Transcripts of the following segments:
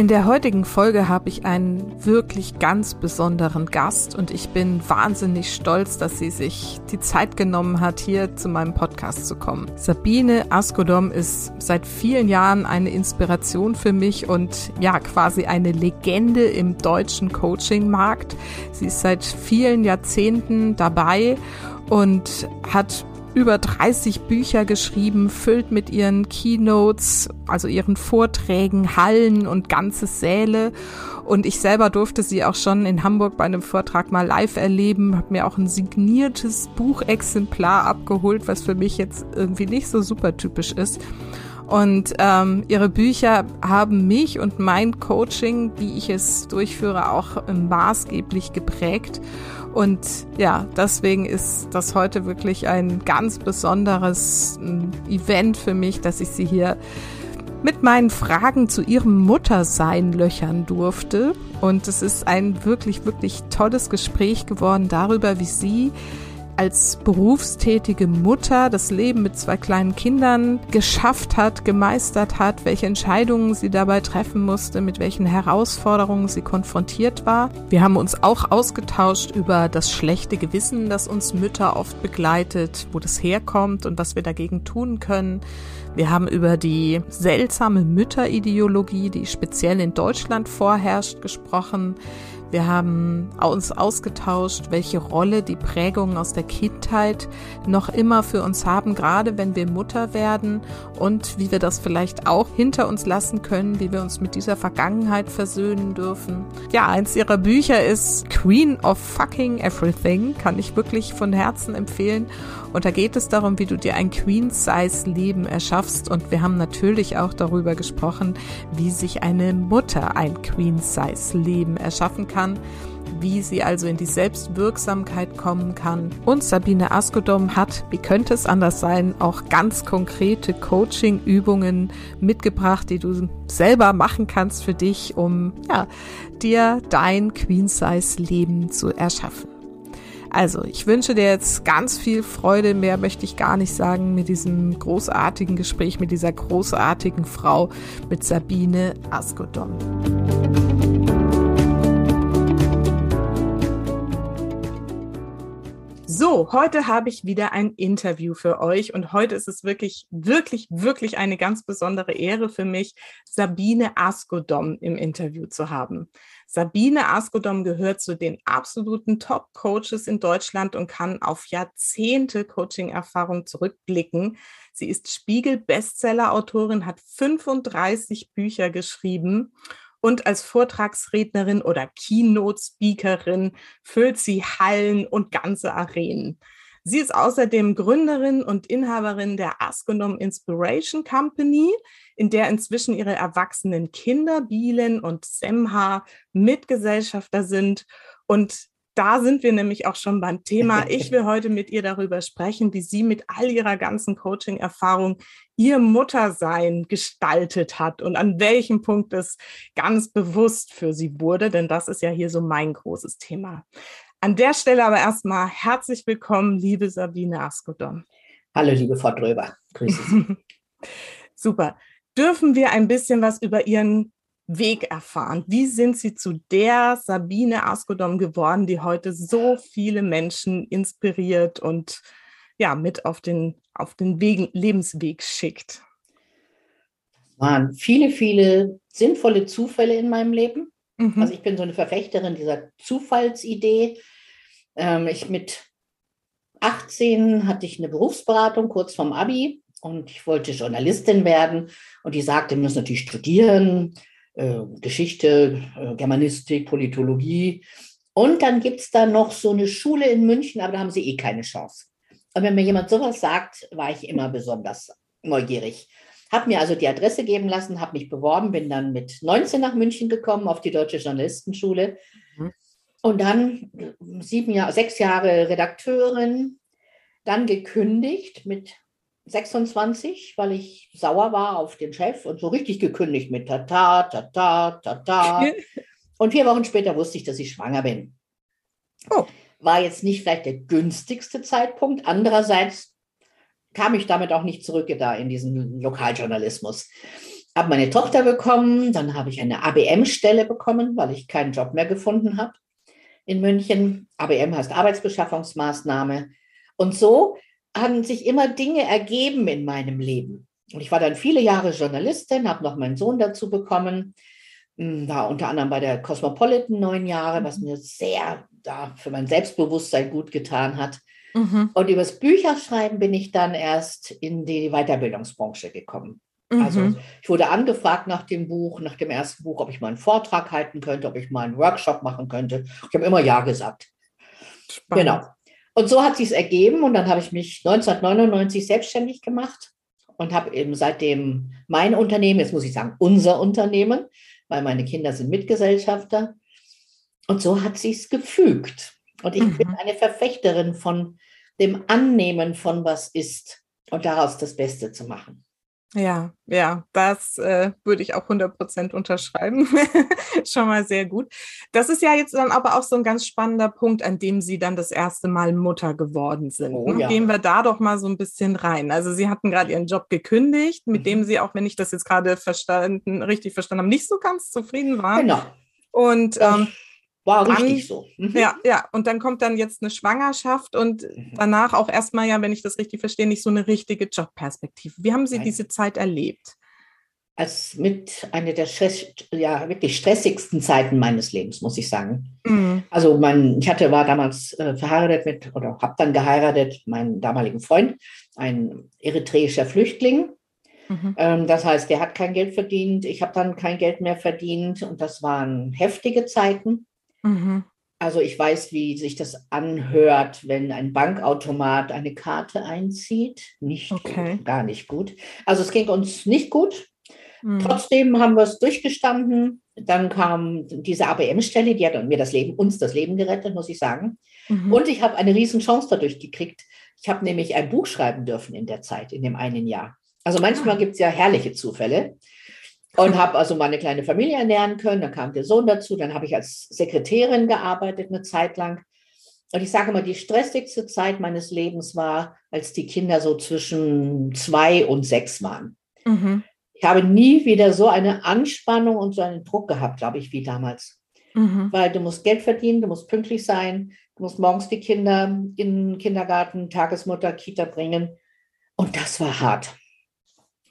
In der heutigen Folge habe ich einen wirklich ganz besonderen Gast und ich bin wahnsinnig stolz, dass sie sich die Zeit genommen hat, hier zu meinem Podcast zu kommen. Sabine Askodom ist seit vielen Jahren eine Inspiration für mich und ja, quasi eine Legende im deutschen Coaching-Markt. Sie ist seit vielen Jahrzehnten dabei und hat über 30 Bücher geschrieben, füllt mit ihren Keynotes, also ihren Vorträgen, Hallen und ganze Säle. Und ich selber durfte sie auch schon in Hamburg bei einem Vortrag mal live erleben, habe mir auch ein signiertes Buchexemplar abgeholt, was für mich jetzt irgendwie nicht so super typisch ist. Und ähm, ihre Bücher haben mich und mein Coaching, wie ich es durchführe, auch maßgeblich geprägt. Und ja, deswegen ist das heute wirklich ein ganz besonderes ähm, Event für mich, dass ich sie hier mit meinen Fragen zu ihrem Muttersein löchern durfte. Und es ist ein wirklich, wirklich tolles Gespräch geworden darüber, wie sie als berufstätige Mutter das Leben mit zwei kleinen Kindern geschafft hat, gemeistert hat, welche Entscheidungen sie dabei treffen musste, mit welchen Herausforderungen sie konfrontiert war. Wir haben uns auch ausgetauscht über das schlechte Gewissen, das uns Mütter oft begleitet, wo das herkommt und was wir dagegen tun können. Wir haben über die seltsame Mütterideologie, die speziell in Deutschland vorherrscht, gesprochen. Wir haben uns ausgetauscht, welche Rolle die Prägungen aus der Kindheit noch immer für uns haben, gerade wenn wir Mutter werden und wie wir das vielleicht auch hinter uns lassen können, wie wir uns mit dieser Vergangenheit versöhnen dürfen. Ja, eins ihrer Bücher ist Queen of Fucking Everything, kann ich wirklich von Herzen empfehlen. Und da geht es darum, wie du dir ein Queen-Size-Leben erschaffst. Und wir haben natürlich auch darüber gesprochen, wie sich eine Mutter ein Queen-Size-Leben erschaffen kann wie sie also in die Selbstwirksamkeit kommen kann. Und Sabine Askodom hat, wie könnte es anders sein, auch ganz konkrete Coaching-Übungen mitgebracht, die du selber machen kannst für dich, um ja, dir dein Queen-Size-Leben zu erschaffen. Also, ich wünsche dir jetzt ganz viel Freude. Mehr möchte ich gar nicht sagen mit diesem großartigen Gespräch mit dieser großartigen Frau, mit Sabine Askodon. So, heute habe ich wieder ein Interview für euch und heute ist es wirklich, wirklich, wirklich eine ganz besondere Ehre für mich, Sabine Askodom im Interview zu haben. Sabine Askodom gehört zu den absoluten Top-Coaches in Deutschland und kann auf Jahrzehnte Coaching-Erfahrung zurückblicken. Sie ist Spiegel-Bestseller-Autorin, hat 35 Bücher geschrieben und als Vortragsrednerin oder Keynote-Speakerin füllt sie Hallen und ganze Arenen. Sie ist außerdem Gründerin und Inhaberin der Astronom Inspiration Company, in der inzwischen ihre erwachsenen Kinder Bielen und Semha Mitgesellschafter sind. Und da sind wir nämlich auch schon beim Thema. Ich will heute mit ihr darüber sprechen, wie sie mit all ihrer ganzen Coaching-Erfahrung ihr Muttersein gestaltet hat und an welchem Punkt es ganz bewusst für sie wurde, denn das ist ja hier so mein großes Thema. An der Stelle aber erstmal herzlich willkommen, liebe Sabine Askodom. Hallo, liebe Frau Dröber. Grüße Sie. Super. Dürfen wir ein bisschen was über Ihren Weg erfahren? Wie sind Sie zu der Sabine Askodom geworden, die heute so viele Menschen inspiriert und ja, mit auf den, auf den Weg, Lebensweg schickt? Es waren viele, viele sinnvolle Zufälle in meinem Leben. Mhm. Also ich bin so eine Verfechterin dieser Zufallsidee. Ähm, ich mit 18 hatte ich eine Berufsberatung kurz vorm Abi und ich wollte Journalistin werden und die sagte, wir müssen natürlich studieren, äh, Geschichte, äh, Germanistik, Politologie. Und dann gibt es da noch so eine Schule in München, aber da haben sie eh keine Chance. Und wenn mir jemand sowas sagt, war ich immer besonders neugierig. Habe mir also die Adresse geben lassen, habe mich beworben, bin dann mit 19 nach München gekommen auf die Deutsche Journalistenschule. Mhm. Und dann sieben Jahre, sechs Jahre Redakteurin, dann gekündigt mit 26, weil ich sauer war auf den Chef und so richtig gekündigt mit Tata, Tata, Tata. und vier Wochen später wusste ich, dass ich schwanger bin. Oh. War jetzt nicht vielleicht der günstigste Zeitpunkt. Andererseits kam ich damit auch nicht zurück da in diesen Lokaljournalismus. Habe meine Tochter bekommen, dann habe ich eine ABM-Stelle bekommen, weil ich keinen Job mehr gefunden habe in München. ABM heißt Arbeitsbeschaffungsmaßnahme. Und so haben sich immer Dinge ergeben in meinem Leben. Und ich war dann viele Jahre Journalistin, habe noch meinen Sohn dazu bekommen, hm, war unter anderem bei der Cosmopolitan neun Jahre, was mhm. mir sehr da für mein Selbstbewusstsein gut getan hat. Mhm. Und übers Bücherschreiben bin ich dann erst in die Weiterbildungsbranche gekommen. Also, mhm. Ich wurde angefragt nach dem Buch, nach dem ersten Buch, ob ich mal einen Vortrag halten könnte, ob ich mal einen Workshop machen könnte. Ich habe immer Ja gesagt. Spannend. Genau. Und so hat sich es ergeben und dann habe ich mich 1999 selbstständig gemacht und habe eben seitdem mein Unternehmen, jetzt muss ich sagen unser Unternehmen, weil meine Kinder sind Mitgesellschafter. Und so hat sich es gefügt. Und ich mhm. bin eine Verfechterin von dem Annehmen von was ist und daraus das Beste zu machen. Ja, ja, das äh, würde ich auch 100% unterschreiben. Schon mal sehr gut. Das ist ja jetzt dann aber auch so ein ganz spannender Punkt, an dem Sie dann das erste Mal Mutter geworden sind. Oh, ne? ja. Gehen wir da doch mal so ein bisschen rein. Also Sie hatten gerade Ihren Job gekündigt, mit mhm. dem Sie, auch wenn ich das jetzt gerade verstanden, richtig verstanden habe, nicht so ganz zufrieden waren. Genau. Und ähm, war richtig dann, so. Mhm. Ja, ja. Und dann kommt dann jetzt eine Schwangerschaft und mhm. danach auch erstmal ja, wenn ich das richtig verstehe, nicht so eine richtige Jobperspektive. Wie haben Sie Nein. diese Zeit erlebt? Als mit einer der Stress, ja, wirklich stressigsten Zeiten meines Lebens, muss ich sagen. Mhm. Also mein, ich hatte, war damals äh, verheiratet mit, oder habe dann geheiratet, meinen damaligen Freund, ein eritreischer Flüchtling. Mhm. Ähm, das heißt, der hat kein Geld verdient, ich habe dann kein Geld mehr verdient und das waren heftige Zeiten. Mhm. Also ich weiß, wie sich das anhört, wenn ein Bankautomat eine Karte einzieht. Nicht okay. gut, gar nicht gut. Also es ging uns nicht gut. Mhm. Trotzdem haben wir es durchgestanden. Dann kam diese ABM-Stelle, die hat mir das Leben, uns das Leben gerettet, muss ich sagen. Mhm. Und ich habe eine riesen Chance dadurch gekriegt. Ich habe nämlich ein Buch schreiben dürfen in der Zeit, in dem einen Jahr. Also manchmal ah. gibt es ja herrliche Zufälle. Und habe also meine kleine Familie ernähren können. Dann kam der Sohn dazu. Dann habe ich als Sekretärin gearbeitet eine Zeit lang. Und ich sage mal, die stressigste Zeit meines Lebens war, als die Kinder so zwischen zwei und sechs waren. Mhm. Ich habe nie wieder so eine Anspannung und so einen Druck gehabt, glaube ich, wie damals. Mhm. Weil du musst Geld verdienen, du musst pünktlich sein, du musst morgens die Kinder in den Kindergarten, Tagesmutter, Kita bringen. Und das war hart.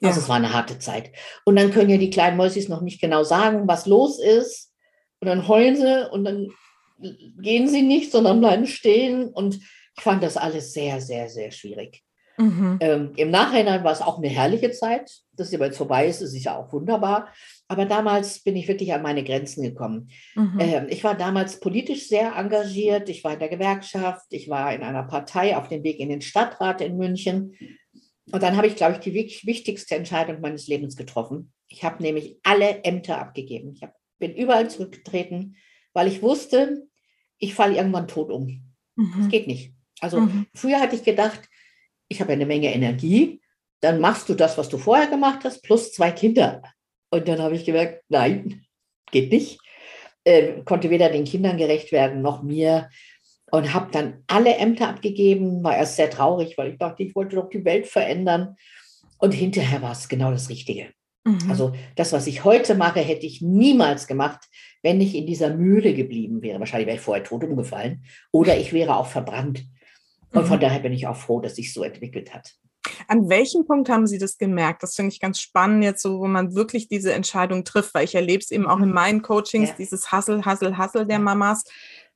Also ja. es war eine harte Zeit. Und dann können ja die kleinen Mäusis noch nicht genau sagen, was los ist. Und dann heulen sie und dann gehen sie nicht, sondern bleiben stehen. Und ich fand das alles sehr, sehr, sehr schwierig. Mhm. Ähm, Im Nachhinein war es auch eine herrliche Zeit. Dass sie jetzt vorbei ist, ist ja auch wunderbar. Aber damals bin ich wirklich an meine Grenzen gekommen. Mhm. Ähm, ich war damals politisch sehr engagiert. Ich war in der Gewerkschaft. Ich war in einer Partei auf dem Weg in den Stadtrat in München. Und dann habe ich, glaube ich, die wichtigste Entscheidung meines Lebens getroffen. Ich habe nämlich alle Ämter abgegeben. Ich hab, bin überall zurückgetreten, weil ich wusste, ich falle irgendwann tot um. Mhm. Das geht nicht. Also mhm. früher hatte ich gedacht, ich habe eine Menge Energie, dann machst du das, was du vorher gemacht hast, plus zwei Kinder. Und dann habe ich gemerkt, nein, geht nicht. Äh, konnte weder den Kindern gerecht werden noch mir und habe dann alle Ämter abgegeben, war erst sehr traurig, weil ich dachte, ich wollte doch die Welt verändern. Und hinterher war es genau das Richtige. Mhm. Also das, was ich heute mache, hätte ich niemals gemacht, wenn ich in dieser Mühle geblieben wäre. Wahrscheinlich wäre ich vorher tot umgefallen oder ich wäre auch verbrannt. Und mhm. von daher bin ich auch froh, dass sich so entwickelt hat. An welchem Punkt haben Sie das gemerkt? Das finde ich ganz spannend jetzt so, wo man wirklich diese Entscheidung trifft, weil ich erlebe es eben auch in meinen Coachings, ja. dieses Hassel, Hassel, Hassel der Mamas.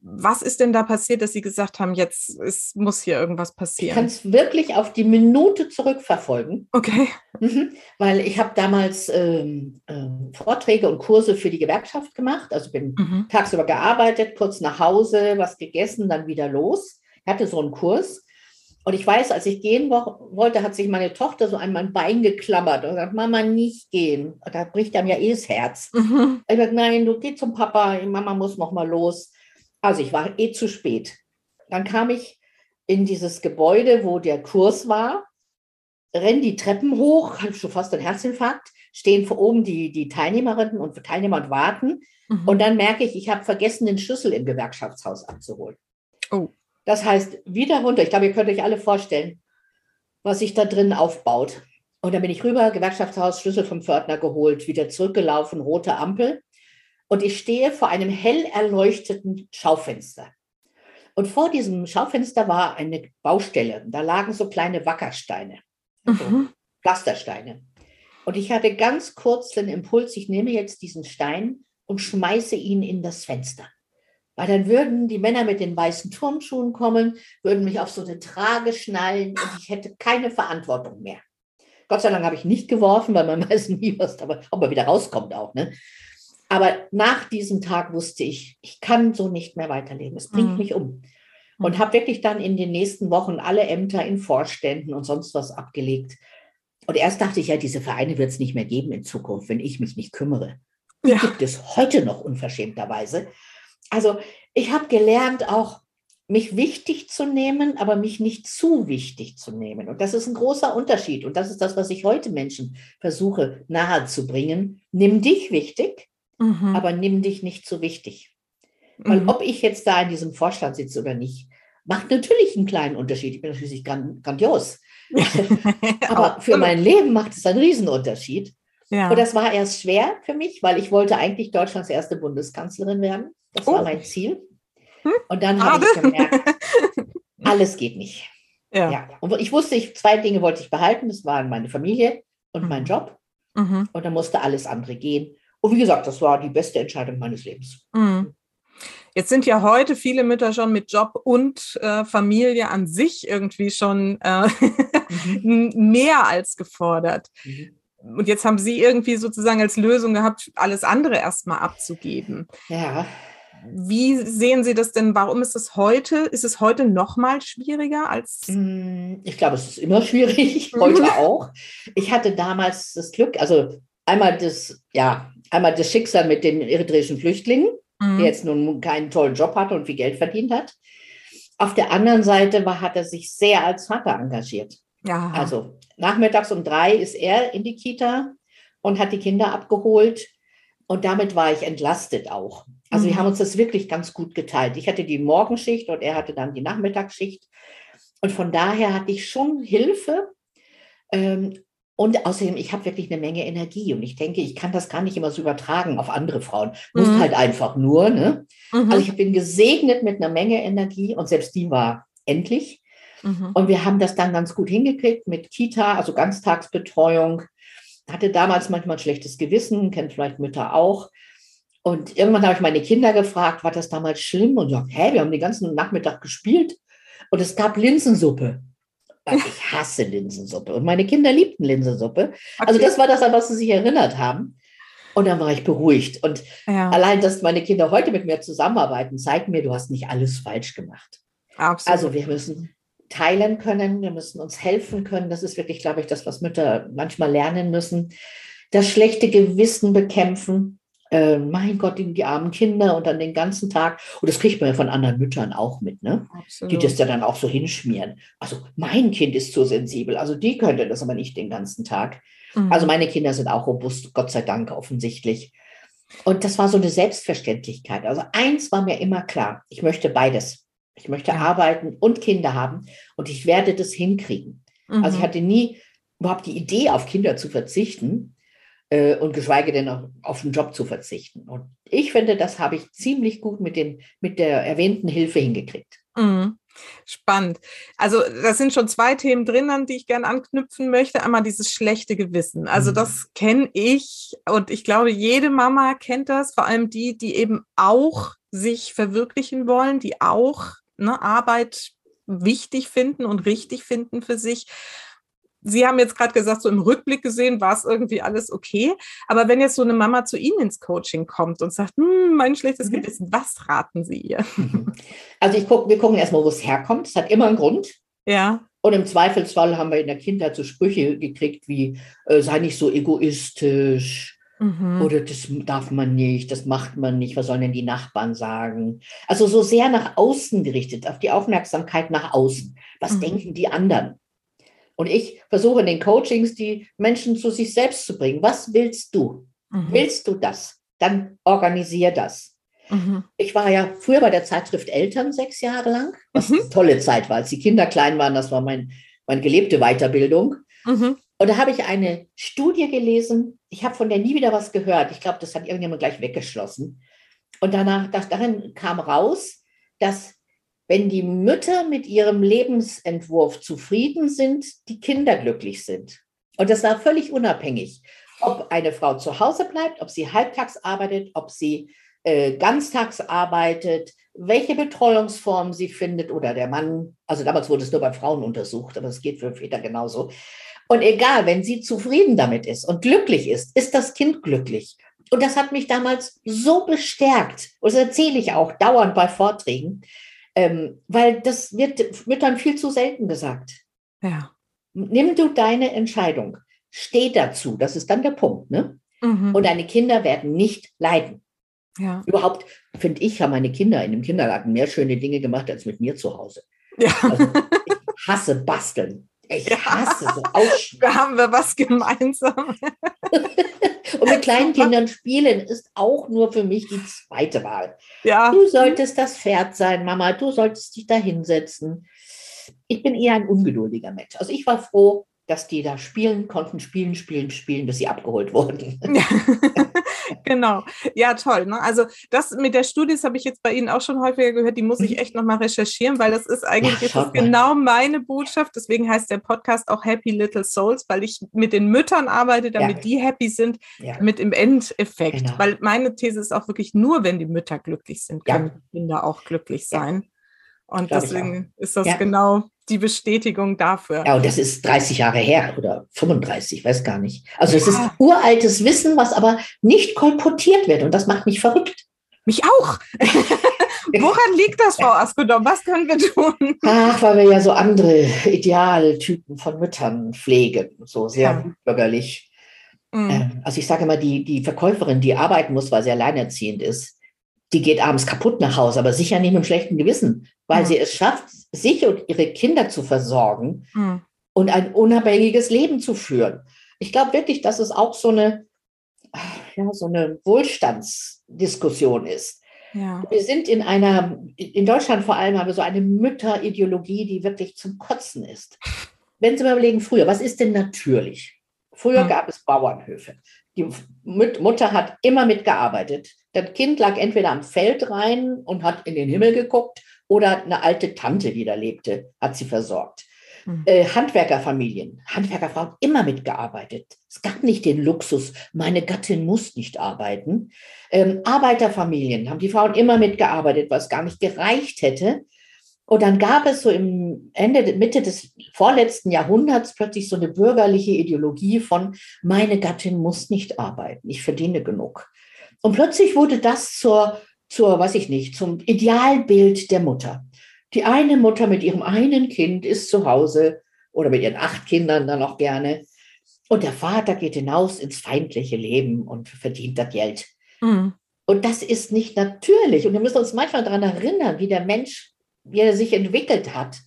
Was ist denn da passiert, dass Sie gesagt haben, jetzt es muss hier irgendwas passieren? Ich kann es wirklich auf die Minute zurückverfolgen. Okay. Mhm, weil ich habe damals ähm, ähm, Vorträge und Kurse für die Gewerkschaft gemacht. Also bin mhm. tagsüber gearbeitet, kurz nach Hause, was gegessen, dann wieder los. Ich hatte so einen Kurs. Und ich weiß, als ich gehen wollte, hat sich meine Tochter so an mein Bein geklammert und gesagt, Mama, nicht gehen. Da bricht einem ja eh das Herz. Mhm. Ich gesagt, nein, du geh zum Papa, Mama muss noch mal los. Also ich war eh zu spät. Dann kam ich in dieses Gebäude, wo der Kurs war, renne die Treppen hoch, habe schon fast einen Herzinfarkt, stehen vor oben die, die Teilnehmerinnen und Teilnehmer und warten. Mhm. Und dann merke ich, ich habe vergessen, den Schlüssel im Gewerkschaftshaus abzuholen. Oh. Das heißt, wieder runter. Ich glaube, ihr könnt euch alle vorstellen, was sich da drin aufbaut. Und dann bin ich rüber, Gewerkschaftshaus, Schlüssel vom Pförtner geholt, wieder zurückgelaufen, rote Ampel. Und ich stehe vor einem hell erleuchteten Schaufenster. Und vor diesem Schaufenster war eine Baustelle. Da lagen so kleine Wackersteine, mhm. so Pflastersteine. Und ich hatte ganz kurz den Impuls, ich nehme jetzt diesen Stein und schmeiße ihn in das Fenster. Weil dann würden die Männer mit den weißen Turnschuhen kommen, würden mich auf so eine Trage schnallen und ich hätte keine Verantwortung mehr. Gott sei Dank habe ich nicht geworfen, weil man weiß nie, was aber, ob er wieder rauskommt auch. Ne? Aber nach diesem Tag wusste ich, ich kann so nicht mehr weiterleben. Es bringt mhm. mich um. Und mhm. habe wirklich dann in den nächsten Wochen alle Ämter in Vorständen und sonst was abgelegt. Und erst dachte ich ja, diese Vereine wird es nicht mehr geben in Zukunft, wenn ich mich nicht kümmere. Ja. Gibt es heute noch unverschämterweise. Also ich habe gelernt, auch mich wichtig zu nehmen, aber mich nicht zu wichtig zu nehmen. Und das ist ein großer Unterschied. Und das ist das, was ich heute Menschen versuche nahezubringen. Nimm dich wichtig, mhm. aber nimm dich nicht zu wichtig. Weil mhm. ob ich jetzt da in diesem Vorstand sitze oder nicht, macht natürlich einen kleinen Unterschied. Ich bin natürlich grandios. aber für mein Leben macht es einen Riesenunterschied. Ja. Und das war erst schwer für mich, weil ich wollte eigentlich Deutschlands erste Bundeskanzlerin werden. Das oh. war mein Ziel. Hm? Und dann habe ich gemerkt, alles geht nicht. Ja. ja. Und ich wusste, ich, zwei Dinge wollte ich behalten. Das waren meine Familie und mhm. mein Job. Mhm. Und dann musste alles andere gehen. Und wie gesagt, das war die beste Entscheidung meines Lebens. Mhm. Jetzt sind ja heute viele Mütter schon mit Job und äh, Familie an sich irgendwie schon äh, mhm. mehr als gefordert. Mhm. Und jetzt haben Sie irgendwie sozusagen als Lösung gehabt, alles andere erstmal abzugeben. Ja. Wie sehen Sie das denn? Warum ist es heute? Ist es heute noch mal schwieriger als? Hm, ich glaube, es ist immer schwierig, heute auch. Ich hatte damals das Glück, also einmal das, ja, einmal das Schicksal mit den eritreischen Flüchtlingen, mhm. der jetzt nun keinen tollen Job hatte und viel Geld verdient hat. Auf der anderen Seite war, hat er sich sehr als Vater engagiert. Ja. Also nachmittags um drei ist er in die Kita und hat die Kinder abgeholt. Und damit war ich entlastet auch. Also mhm. wir haben uns das wirklich ganz gut geteilt. Ich hatte die Morgenschicht und er hatte dann die Nachmittagsschicht. Und von daher hatte ich schon Hilfe. Ähm, und außerdem, ich habe wirklich eine Menge Energie und ich denke, ich kann das gar nicht immer so übertragen auf andere Frauen. Muss mhm. halt einfach nur. Ne? Mhm. Also ich bin gesegnet mit einer Menge Energie und selbst die war endlich. Mhm. Und wir haben das dann ganz gut hingekriegt mit Kita, also Ganztagsbetreuung. Hatte damals manchmal ein schlechtes Gewissen, kennt vielleicht Mütter auch. Und irgendwann habe ich meine Kinder gefragt, war das damals schlimm? Und sagt, hä, wir haben den ganzen Nachmittag gespielt und es gab Linsensuppe. Ich hasse Linsensuppe und meine Kinder liebten Linsensuppe. Also das war das, an was sie sich erinnert haben. Und dann war ich beruhigt. Und ja. allein, dass meine Kinder heute mit mir zusammenarbeiten, zeigt mir, du hast nicht alles falsch gemacht. Absolut. Also wir müssen teilen können, wir müssen uns helfen können. Das ist wirklich, glaube ich, das, was Mütter manchmal lernen müssen. Das schlechte Gewissen bekämpfen. Äh, mein Gott, die, die, armen Kinder und dann den ganzen Tag. Und das kriegt man ja von anderen Müttern auch mit, ne? Die das ja dann auch so hinschmieren. Also mein Kind ist zu sensibel, also die könnte das aber nicht den ganzen Tag. Mhm. Also meine Kinder sind auch robust, Gott sei Dank offensichtlich. Und das war so eine Selbstverständlichkeit. Also eins war mir immer klar, ich möchte beides. Ich möchte ja. arbeiten und Kinder haben und ich werde das hinkriegen. Mhm. Also ich mhm. hatte nie überhaupt die Idee, auf Kinder zu verzichten äh, und geschweige denn auf, auf den Job zu verzichten. Und ich finde, das habe ich ziemlich gut mit, dem, mit der erwähnten Hilfe hingekriegt. Mhm. Spannend. Also das sind schon zwei Themen drin, an die ich gerne anknüpfen möchte. Einmal dieses schlechte Gewissen. Also mhm. das kenne ich und ich glaube, jede Mama kennt das, vor allem die, die eben auch sich verwirklichen wollen, die auch ne, Arbeit wichtig finden und richtig finden für sich. Sie haben jetzt gerade gesagt, so im Rückblick gesehen war es irgendwie alles okay. Aber wenn jetzt so eine Mama zu Ihnen ins Coaching kommt und sagt, hm, mein schlechtes mhm. Gewissen, was raten Sie ihr? Mhm. Also ich guck, wir gucken erstmal, wo es herkommt. Es hat immer einen Grund. Ja. Und im Zweifelsfall haben wir in der Kindheit so Sprüche gekriegt wie, äh, sei nicht so egoistisch, Mhm. Oder das darf man nicht, das macht man nicht, was sollen denn die Nachbarn sagen? Also so sehr nach außen gerichtet, auf die Aufmerksamkeit nach außen. Was mhm. denken die anderen? Und ich versuche in den Coachings die Menschen zu sich selbst zu bringen. Was willst du? Mhm. Willst du das? Dann organisier das. Mhm. Ich war ja früher bei der Zeitschrift Eltern sechs Jahre lang, was mhm. eine tolle Zeit war. Als die Kinder klein waren, das war mein, meine gelebte Weiterbildung. Mhm. Und da habe ich eine Studie gelesen. Ich habe von der nie wieder was gehört. Ich glaube, das hat irgendjemand gleich weggeschlossen. Und danach, darin kam raus, dass wenn die Mütter mit ihrem Lebensentwurf zufrieden sind, die Kinder glücklich sind. Und das war völlig unabhängig, ob eine Frau zu Hause bleibt, ob sie halbtags arbeitet, ob sie äh, ganztags arbeitet, welche Betreuungsform sie findet oder der Mann, also damals wurde es nur bei Frauen untersucht, aber es geht für Väter genauso. Und egal, wenn sie zufrieden damit ist und glücklich ist, ist das Kind glücklich. Und das hat mich damals so bestärkt. Und das erzähle ich auch dauernd bei Vorträgen, ähm, weil das wird, wird dann viel zu selten gesagt. Ja. Nimm du deine Entscheidung. Steh dazu. Das ist dann der Punkt. Ne? Mhm. Und deine Kinder werden nicht leiden. Ja. Überhaupt, finde ich, haben meine Kinder in dem Kindergarten mehr schöne Dinge gemacht als mit mir zu Hause. Ja. Also, ich hasse Basteln. Ich ja. hasse so Ausschneiden. Da haben wir was gemeinsam. Und mit kleinen Kindern spielen ist auch nur für mich die zweite Wahl. Ja. Du solltest das Pferd sein, Mama. Du solltest dich da hinsetzen. Ich bin eher ein ungeduldiger Mensch. Also ich war froh, dass die da spielen konnten, spielen, spielen, spielen, bis sie abgeholt wurden. genau. Ja, toll. Ne? Also das mit der Studie, habe ich jetzt bei Ihnen auch schon häufiger gehört, die muss ich mhm. echt nochmal recherchieren, weil das ist eigentlich ja, ist genau meine Botschaft. Deswegen heißt der Podcast auch Happy Little Souls, weil ich mit den Müttern arbeite, damit ja. die happy sind, ja. mit im Endeffekt. Genau. Weil meine These ist auch wirklich nur, wenn die Mütter glücklich sind, können die Kinder auch glücklich sein. Und deswegen ist das genau die Bestätigung dafür. Ja, und das ist 30 Jahre her oder 35, weiß gar nicht. Also es ist uraltes Wissen, was aber nicht kolportiert wird und das macht mich verrückt. Mich auch. Woran liegt das, Frau Askodom? Was können wir tun? Ach, weil wir ja so andere Idealtypen von Müttern pflegen, so sehr ja. bürgerlich. Mhm. Also ich sage immer, die, die Verkäuferin, die arbeiten muss, weil sie alleinerziehend ist, die geht abends kaputt nach Hause, aber sicher nicht mit einem schlechten Gewissen, weil mhm. sie es schafft, sich und ihre Kinder zu versorgen mhm. und ein unabhängiges Leben zu führen. Ich glaube wirklich, dass es auch so eine, ja, so eine Wohlstandsdiskussion ist. Ja. Wir sind in einer, in Deutschland vor allem haben wir so eine Mütterideologie, die wirklich zum Kotzen ist. Wenn Sie mal überlegen, früher, was ist denn natürlich? Früher mhm. gab es Bauernhöfe. Die Mutter hat immer mitgearbeitet. Das Kind lag entweder am Feld rein und hat in den Himmel geguckt oder eine alte Tante, die da lebte, hat sie versorgt. Mhm. Äh, Handwerkerfamilien, Handwerkerfrauen immer mitgearbeitet. Es gab nicht den Luxus, meine Gattin muss nicht arbeiten. Ähm, Arbeiterfamilien haben die Frauen immer mitgearbeitet, was gar nicht gereicht hätte. Und dann gab es so im Ende, Mitte des vorletzten Jahrhunderts plötzlich so eine bürgerliche Ideologie von, meine Gattin muss nicht arbeiten, ich verdiene genug. Und plötzlich wurde das zur, zur, weiß ich nicht, zum Idealbild der Mutter. Die eine Mutter mit ihrem einen Kind ist zu Hause oder mit ihren acht Kindern dann auch gerne. Und der Vater geht hinaus ins feindliche Leben und verdient das Geld. Mhm. Und das ist nicht natürlich. Und wir müssen uns manchmal daran erinnern, wie der Mensch wie er sich entwickelt hat.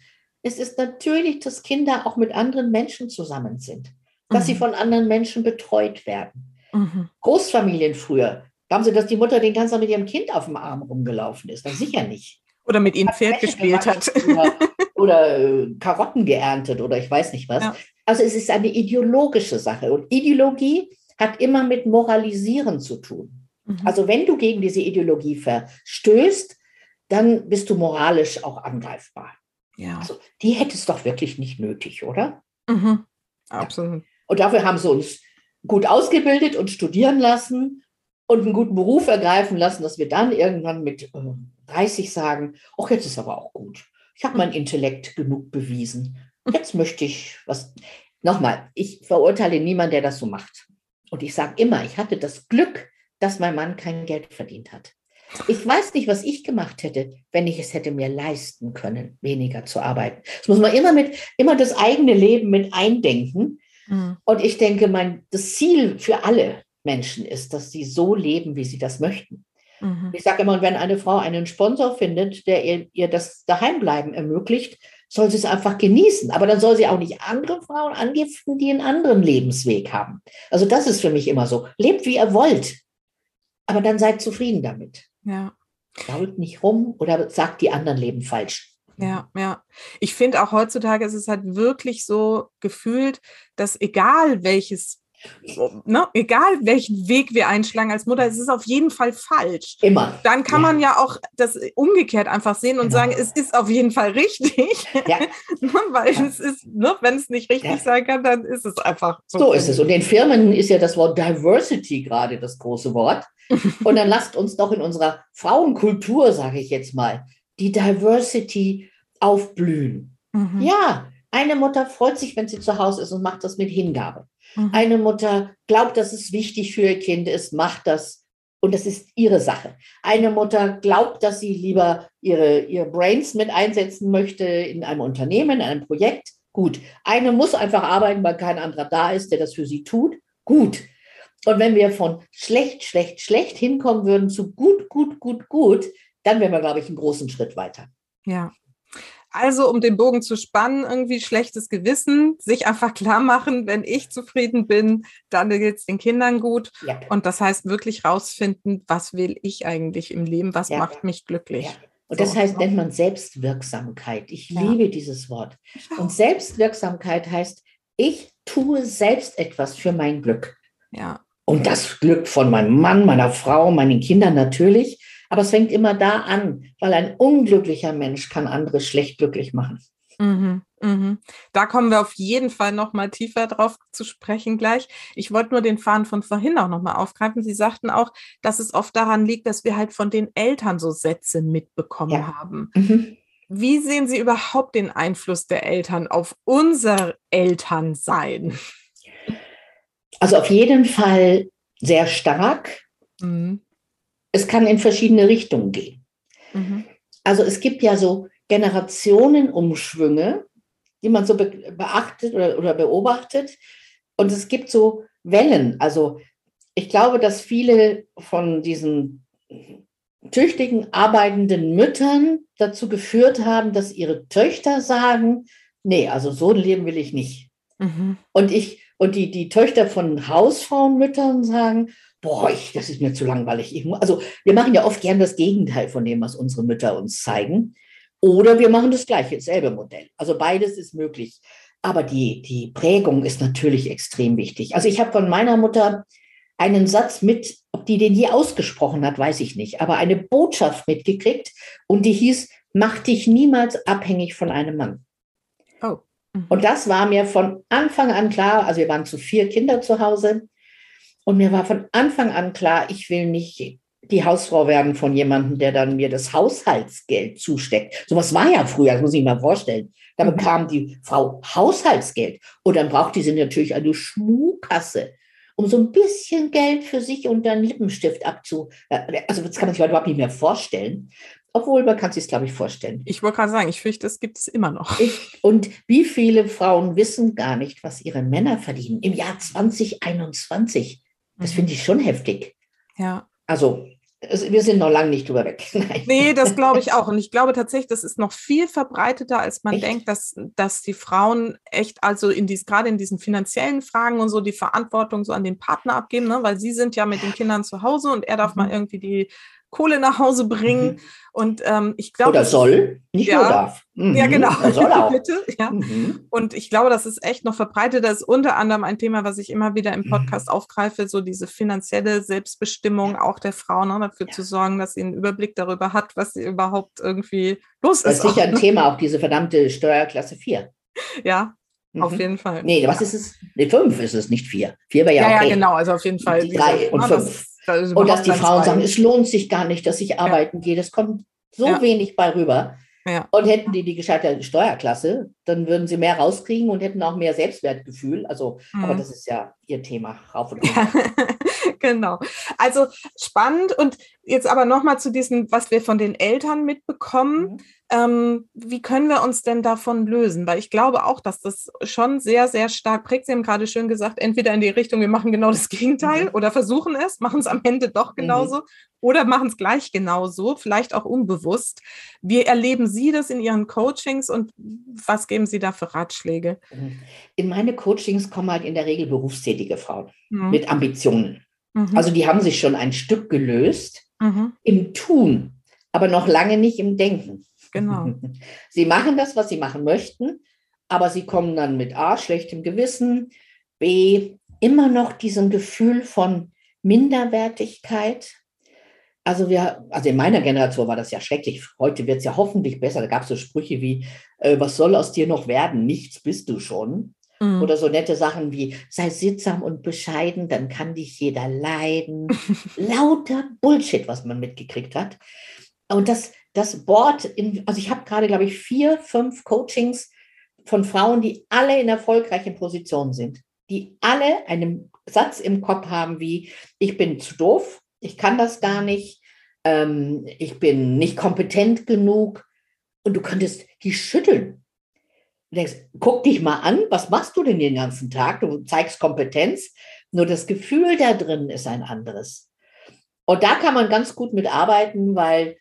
Es ist natürlich, dass Kinder auch mit anderen Menschen zusammen sind, dass mhm. sie von anderen Menschen betreut werden. Mhm. Großfamilien früher, glauben Sie, dass die Mutter den ganzen Tag mit ihrem Kind auf dem Arm rumgelaufen ist? Na, sicher nicht. Oder mit ihm Pferd gespielt hat. Oder, oder äh, Karotten geerntet oder ich weiß nicht was. Ja. Also es ist eine ideologische Sache. Und Ideologie hat immer mit Moralisieren zu tun. Mhm. Also wenn du gegen diese Ideologie verstößt, dann bist du moralisch auch angreifbar. Ja. Also, die hätte es doch wirklich nicht nötig, oder? Mhm. Absolut. Ja. Und dafür haben sie uns gut ausgebildet und studieren lassen und einen guten Beruf ergreifen lassen, dass wir dann irgendwann mit äh, 30 sagen, ach, jetzt ist aber auch gut. Ich habe mein Intellekt genug bewiesen. Jetzt möchte ich was. Nochmal, ich verurteile niemanden, der das so macht. Und ich sage immer, ich hatte das Glück, dass mein Mann kein Geld verdient hat. Ich weiß nicht, was ich gemacht hätte, wenn ich es hätte mir leisten können, weniger zu arbeiten. Das muss man immer mit, immer das eigene Leben mit eindenken. Mhm. Und ich denke, mein, das Ziel für alle, Menschen ist, dass sie so leben, wie sie das möchten. Mhm. Ich sage immer, wenn eine Frau einen Sponsor findet, der ihr, ihr das Daheimbleiben ermöglicht, soll sie es einfach genießen. Aber dann soll sie auch nicht andere Frauen angiften, die einen anderen Lebensweg haben. Also das ist für mich immer so. Lebt, wie ihr wollt. Aber dann seid zufrieden damit. Ja. Gault nicht rum oder sagt, die anderen leben falsch. Ja, ja. Ich finde auch heutzutage ist es halt wirklich so gefühlt, dass egal welches Ne, egal welchen Weg wir einschlagen als Mutter, es ist auf jeden Fall falsch. Immer. Dann kann ja. man ja auch das umgekehrt einfach sehen und genau. sagen, es ist auf jeden Fall richtig. Ja. Ne, weil ja. es ist, ne, wenn es nicht richtig sein kann, dann ist es einfach so. So ist es. Und in Firmen ist ja das Wort Diversity gerade das große Wort. und dann lasst uns doch in unserer Frauenkultur, sage ich jetzt mal, die Diversity aufblühen. Mhm. Ja, eine Mutter freut sich, wenn sie zu Hause ist und macht das mit Hingabe. Mhm. Eine Mutter glaubt, dass es wichtig für ihr Kind ist, macht das und das ist ihre Sache. Eine Mutter glaubt, dass sie lieber ihre, ihre Brains mit einsetzen möchte in einem Unternehmen, in einem Projekt. Gut. Eine muss einfach arbeiten, weil kein anderer da ist, der das für sie tut. Gut. Und wenn wir von schlecht, schlecht, schlecht hinkommen würden zu gut, gut, gut, gut, dann wären wir, glaube ich, einen großen Schritt weiter. Ja, also, um den Bogen zu spannen, irgendwie schlechtes Gewissen, sich einfach klar machen, wenn ich zufrieden bin, dann geht es den Kindern gut. Ja. Und das heißt wirklich rausfinden, was will ich eigentlich im Leben, was ja. macht mich glücklich. Ja. Und das heißt, nennt man Selbstwirksamkeit. Ich liebe dieses Wort. Und Selbstwirksamkeit heißt, ich tue selbst etwas für mein Glück. Ja. Und das Glück von meinem Mann, meiner Frau, meinen Kindern natürlich. Aber es fängt immer da an, weil ein unglücklicher Mensch kann andere schlecht glücklich machen. Mhm, mhm. Da kommen wir auf jeden Fall noch mal tiefer drauf zu sprechen gleich. Ich wollte nur den Faden von vorhin auch noch mal aufgreifen. Sie sagten auch, dass es oft daran liegt, dass wir halt von den Eltern so Sätze mitbekommen ja. haben. Mhm. Wie sehen Sie überhaupt den Einfluss der Eltern auf unser Elternsein? Also auf jeden Fall sehr stark. Mhm es kann in verschiedene Richtungen gehen. Mhm. Also es gibt ja so Generationenumschwünge, die man so be beachtet oder, oder beobachtet. Und es gibt so Wellen. Also ich glaube, dass viele von diesen tüchtigen, arbeitenden Müttern dazu geführt haben, dass ihre Töchter sagen, nee, also so ein Leben will ich nicht. Mhm. Und ich, und die, die Töchter von Hausfrauenmüttern sagen, boah, ich, das ist mir zu langweilig. Ich, also wir machen ja oft gern das Gegenteil von dem, was unsere Mütter uns zeigen. Oder wir machen das gleiche, dasselbe Modell. Also beides ist möglich. Aber die, die Prägung ist natürlich extrem wichtig. Also ich habe von meiner Mutter einen Satz mit, ob die den je ausgesprochen hat, weiß ich nicht, aber eine Botschaft mitgekriegt und die hieß, mach dich niemals abhängig von einem Mann. Oh. Mhm. Und das war mir von Anfang an klar. Also wir waren zu vier Kinder zu Hause. Und mir war von Anfang an klar, ich will nicht die Hausfrau werden von jemandem, der dann mir das Haushaltsgeld zusteckt. Sowas war ja früher, das muss ich mir mal vorstellen. Da mhm. bekam die Frau Haushaltsgeld und dann brauchte sie natürlich eine Schmuhkasse, um so ein bisschen Geld für sich und einen Lippenstift abzu. Äh, also das kann man sich heute überhaupt nicht mehr vorstellen. Obwohl man kann sich es, glaube ich, vorstellen. Ich wollte gerade sagen, ich fürchte, das gibt es immer noch. Ich, und wie viele Frauen wissen gar nicht, was ihre Männer verdienen im Jahr 2021? Das finde ich schon heftig. Ja. Also, wir sind noch lange nicht drüber weg. Nein. Nee, das glaube ich auch. Und ich glaube tatsächlich, das ist noch viel verbreiteter, als man echt? denkt, dass, dass die Frauen echt, also in dies, gerade in diesen finanziellen Fragen und so, die Verantwortung so an den Partner abgeben, ne? weil sie sind ja mit den Kindern zu Hause und er darf mhm. mal irgendwie die Kohle nach Hause bringen. Mhm. Und ähm, ich glaube. Oder soll, nicht ja, nur darf. Mhm. Ja, genau. Er soll auch. Bitte, ja. Mhm. Und ich glaube, das ist echt noch verbreitet. Das ist unter anderem ein Thema, was ich immer wieder im mhm. Podcast aufgreife, so diese finanzielle Selbstbestimmung auch der Frau, ne, dafür ja. zu sorgen, dass sie einen Überblick darüber hat, was sie überhaupt irgendwie los das ist. Das ist sicher ein Thema, auch diese verdammte Steuerklasse 4. Ja, Mhm. Auf jeden Fall. Nee, was ist es? Nee, fünf ist es, nicht vier. Vier wäre ja, ja okay. Ja, genau, also auf jeden Fall. Drei und fünf. Das und dass die Frauen sagen, es lohnt sich gar nicht, dass ich arbeiten ja. gehe. Das kommt so ja. wenig bei rüber. Ja. Und hätten die die gescheiterte Steuerklasse, dann würden sie mehr rauskriegen und hätten auch mehr Selbstwertgefühl. Also, mhm. aber das ist ja ihr Thema rauf und runter. genau. Also spannend und jetzt aber nochmal zu diesem, was wir von den Eltern mitbekommen. Mhm. Ähm, wie können wir uns denn davon lösen? Weil ich glaube auch, dass das schon sehr, sehr stark prägt. Sie haben gerade schön gesagt, entweder in die Richtung, wir machen genau das Gegenteil mhm. oder versuchen es, machen es am Ende doch mhm. genauso mhm. oder machen es gleich genauso, vielleicht auch unbewusst. Wie erleben Sie das in Ihren Coachings und was geben Sie da für Ratschläge? Mhm. In meine Coachings kommen halt in der Regel berufstätige Frauen mhm. mit Ambitionen. Also die haben sich schon ein Stück gelöst im Tun, aber noch lange nicht im Denken. Genau. Sie machen das, was sie machen möchten, aber sie kommen dann mit A, schlechtem Gewissen, B, immer noch diesem Gefühl von Minderwertigkeit. Also wir, also in meiner Generation war das ja schrecklich. Heute wird es ja hoffentlich besser. Da gab es so Sprüche wie, äh, was soll aus dir noch werden? Nichts bist du schon. Mhm. Oder so nette Sachen wie, sei sittsam und bescheiden, dann kann dich jeder leiden. Lauter Bullshit, was man mitgekriegt hat. Und das, das Board, in, also ich habe gerade, glaube ich, vier, fünf Coachings von Frauen, die alle in erfolgreichen Positionen sind, die alle einen Satz im Kopf haben wie, ich bin zu doof, ich kann das gar nicht, ähm, ich bin nicht kompetent genug und du könntest die schütteln. Du denkst, guck dich mal an, was machst du denn den ganzen Tag? Du zeigst Kompetenz, nur das Gefühl da drin ist ein anderes. Und da kann man ganz gut mitarbeiten, weil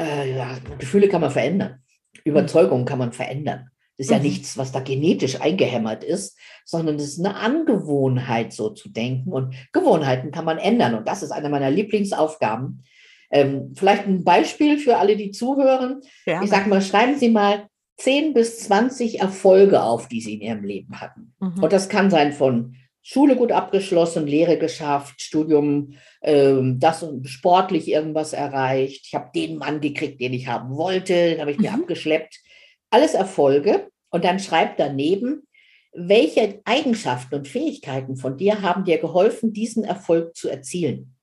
äh, ja, Gefühle kann man verändern. Überzeugungen kann man verändern. Das ist ja mhm. nichts, was da genetisch eingehämmert ist, sondern es ist eine Angewohnheit, so zu denken. Und Gewohnheiten kann man ändern. Und das ist eine meiner Lieblingsaufgaben. Ähm, vielleicht ein Beispiel für alle, die zuhören. Ja. Ich sage mal, schreiben Sie mal 10 bis 20 Erfolge auf, die Sie in Ihrem Leben hatten. Mhm. Und das kann sein von Schule gut abgeschlossen, Lehre geschafft, Studium, ähm, das und sportlich irgendwas erreicht. Ich habe den Mann gekriegt, den ich haben wollte, den habe ich mir mhm. abgeschleppt. Alles Erfolge. Und dann schreibt daneben, welche Eigenschaften und Fähigkeiten von dir haben dir geholfen, diesen Erfolg zu erzielen?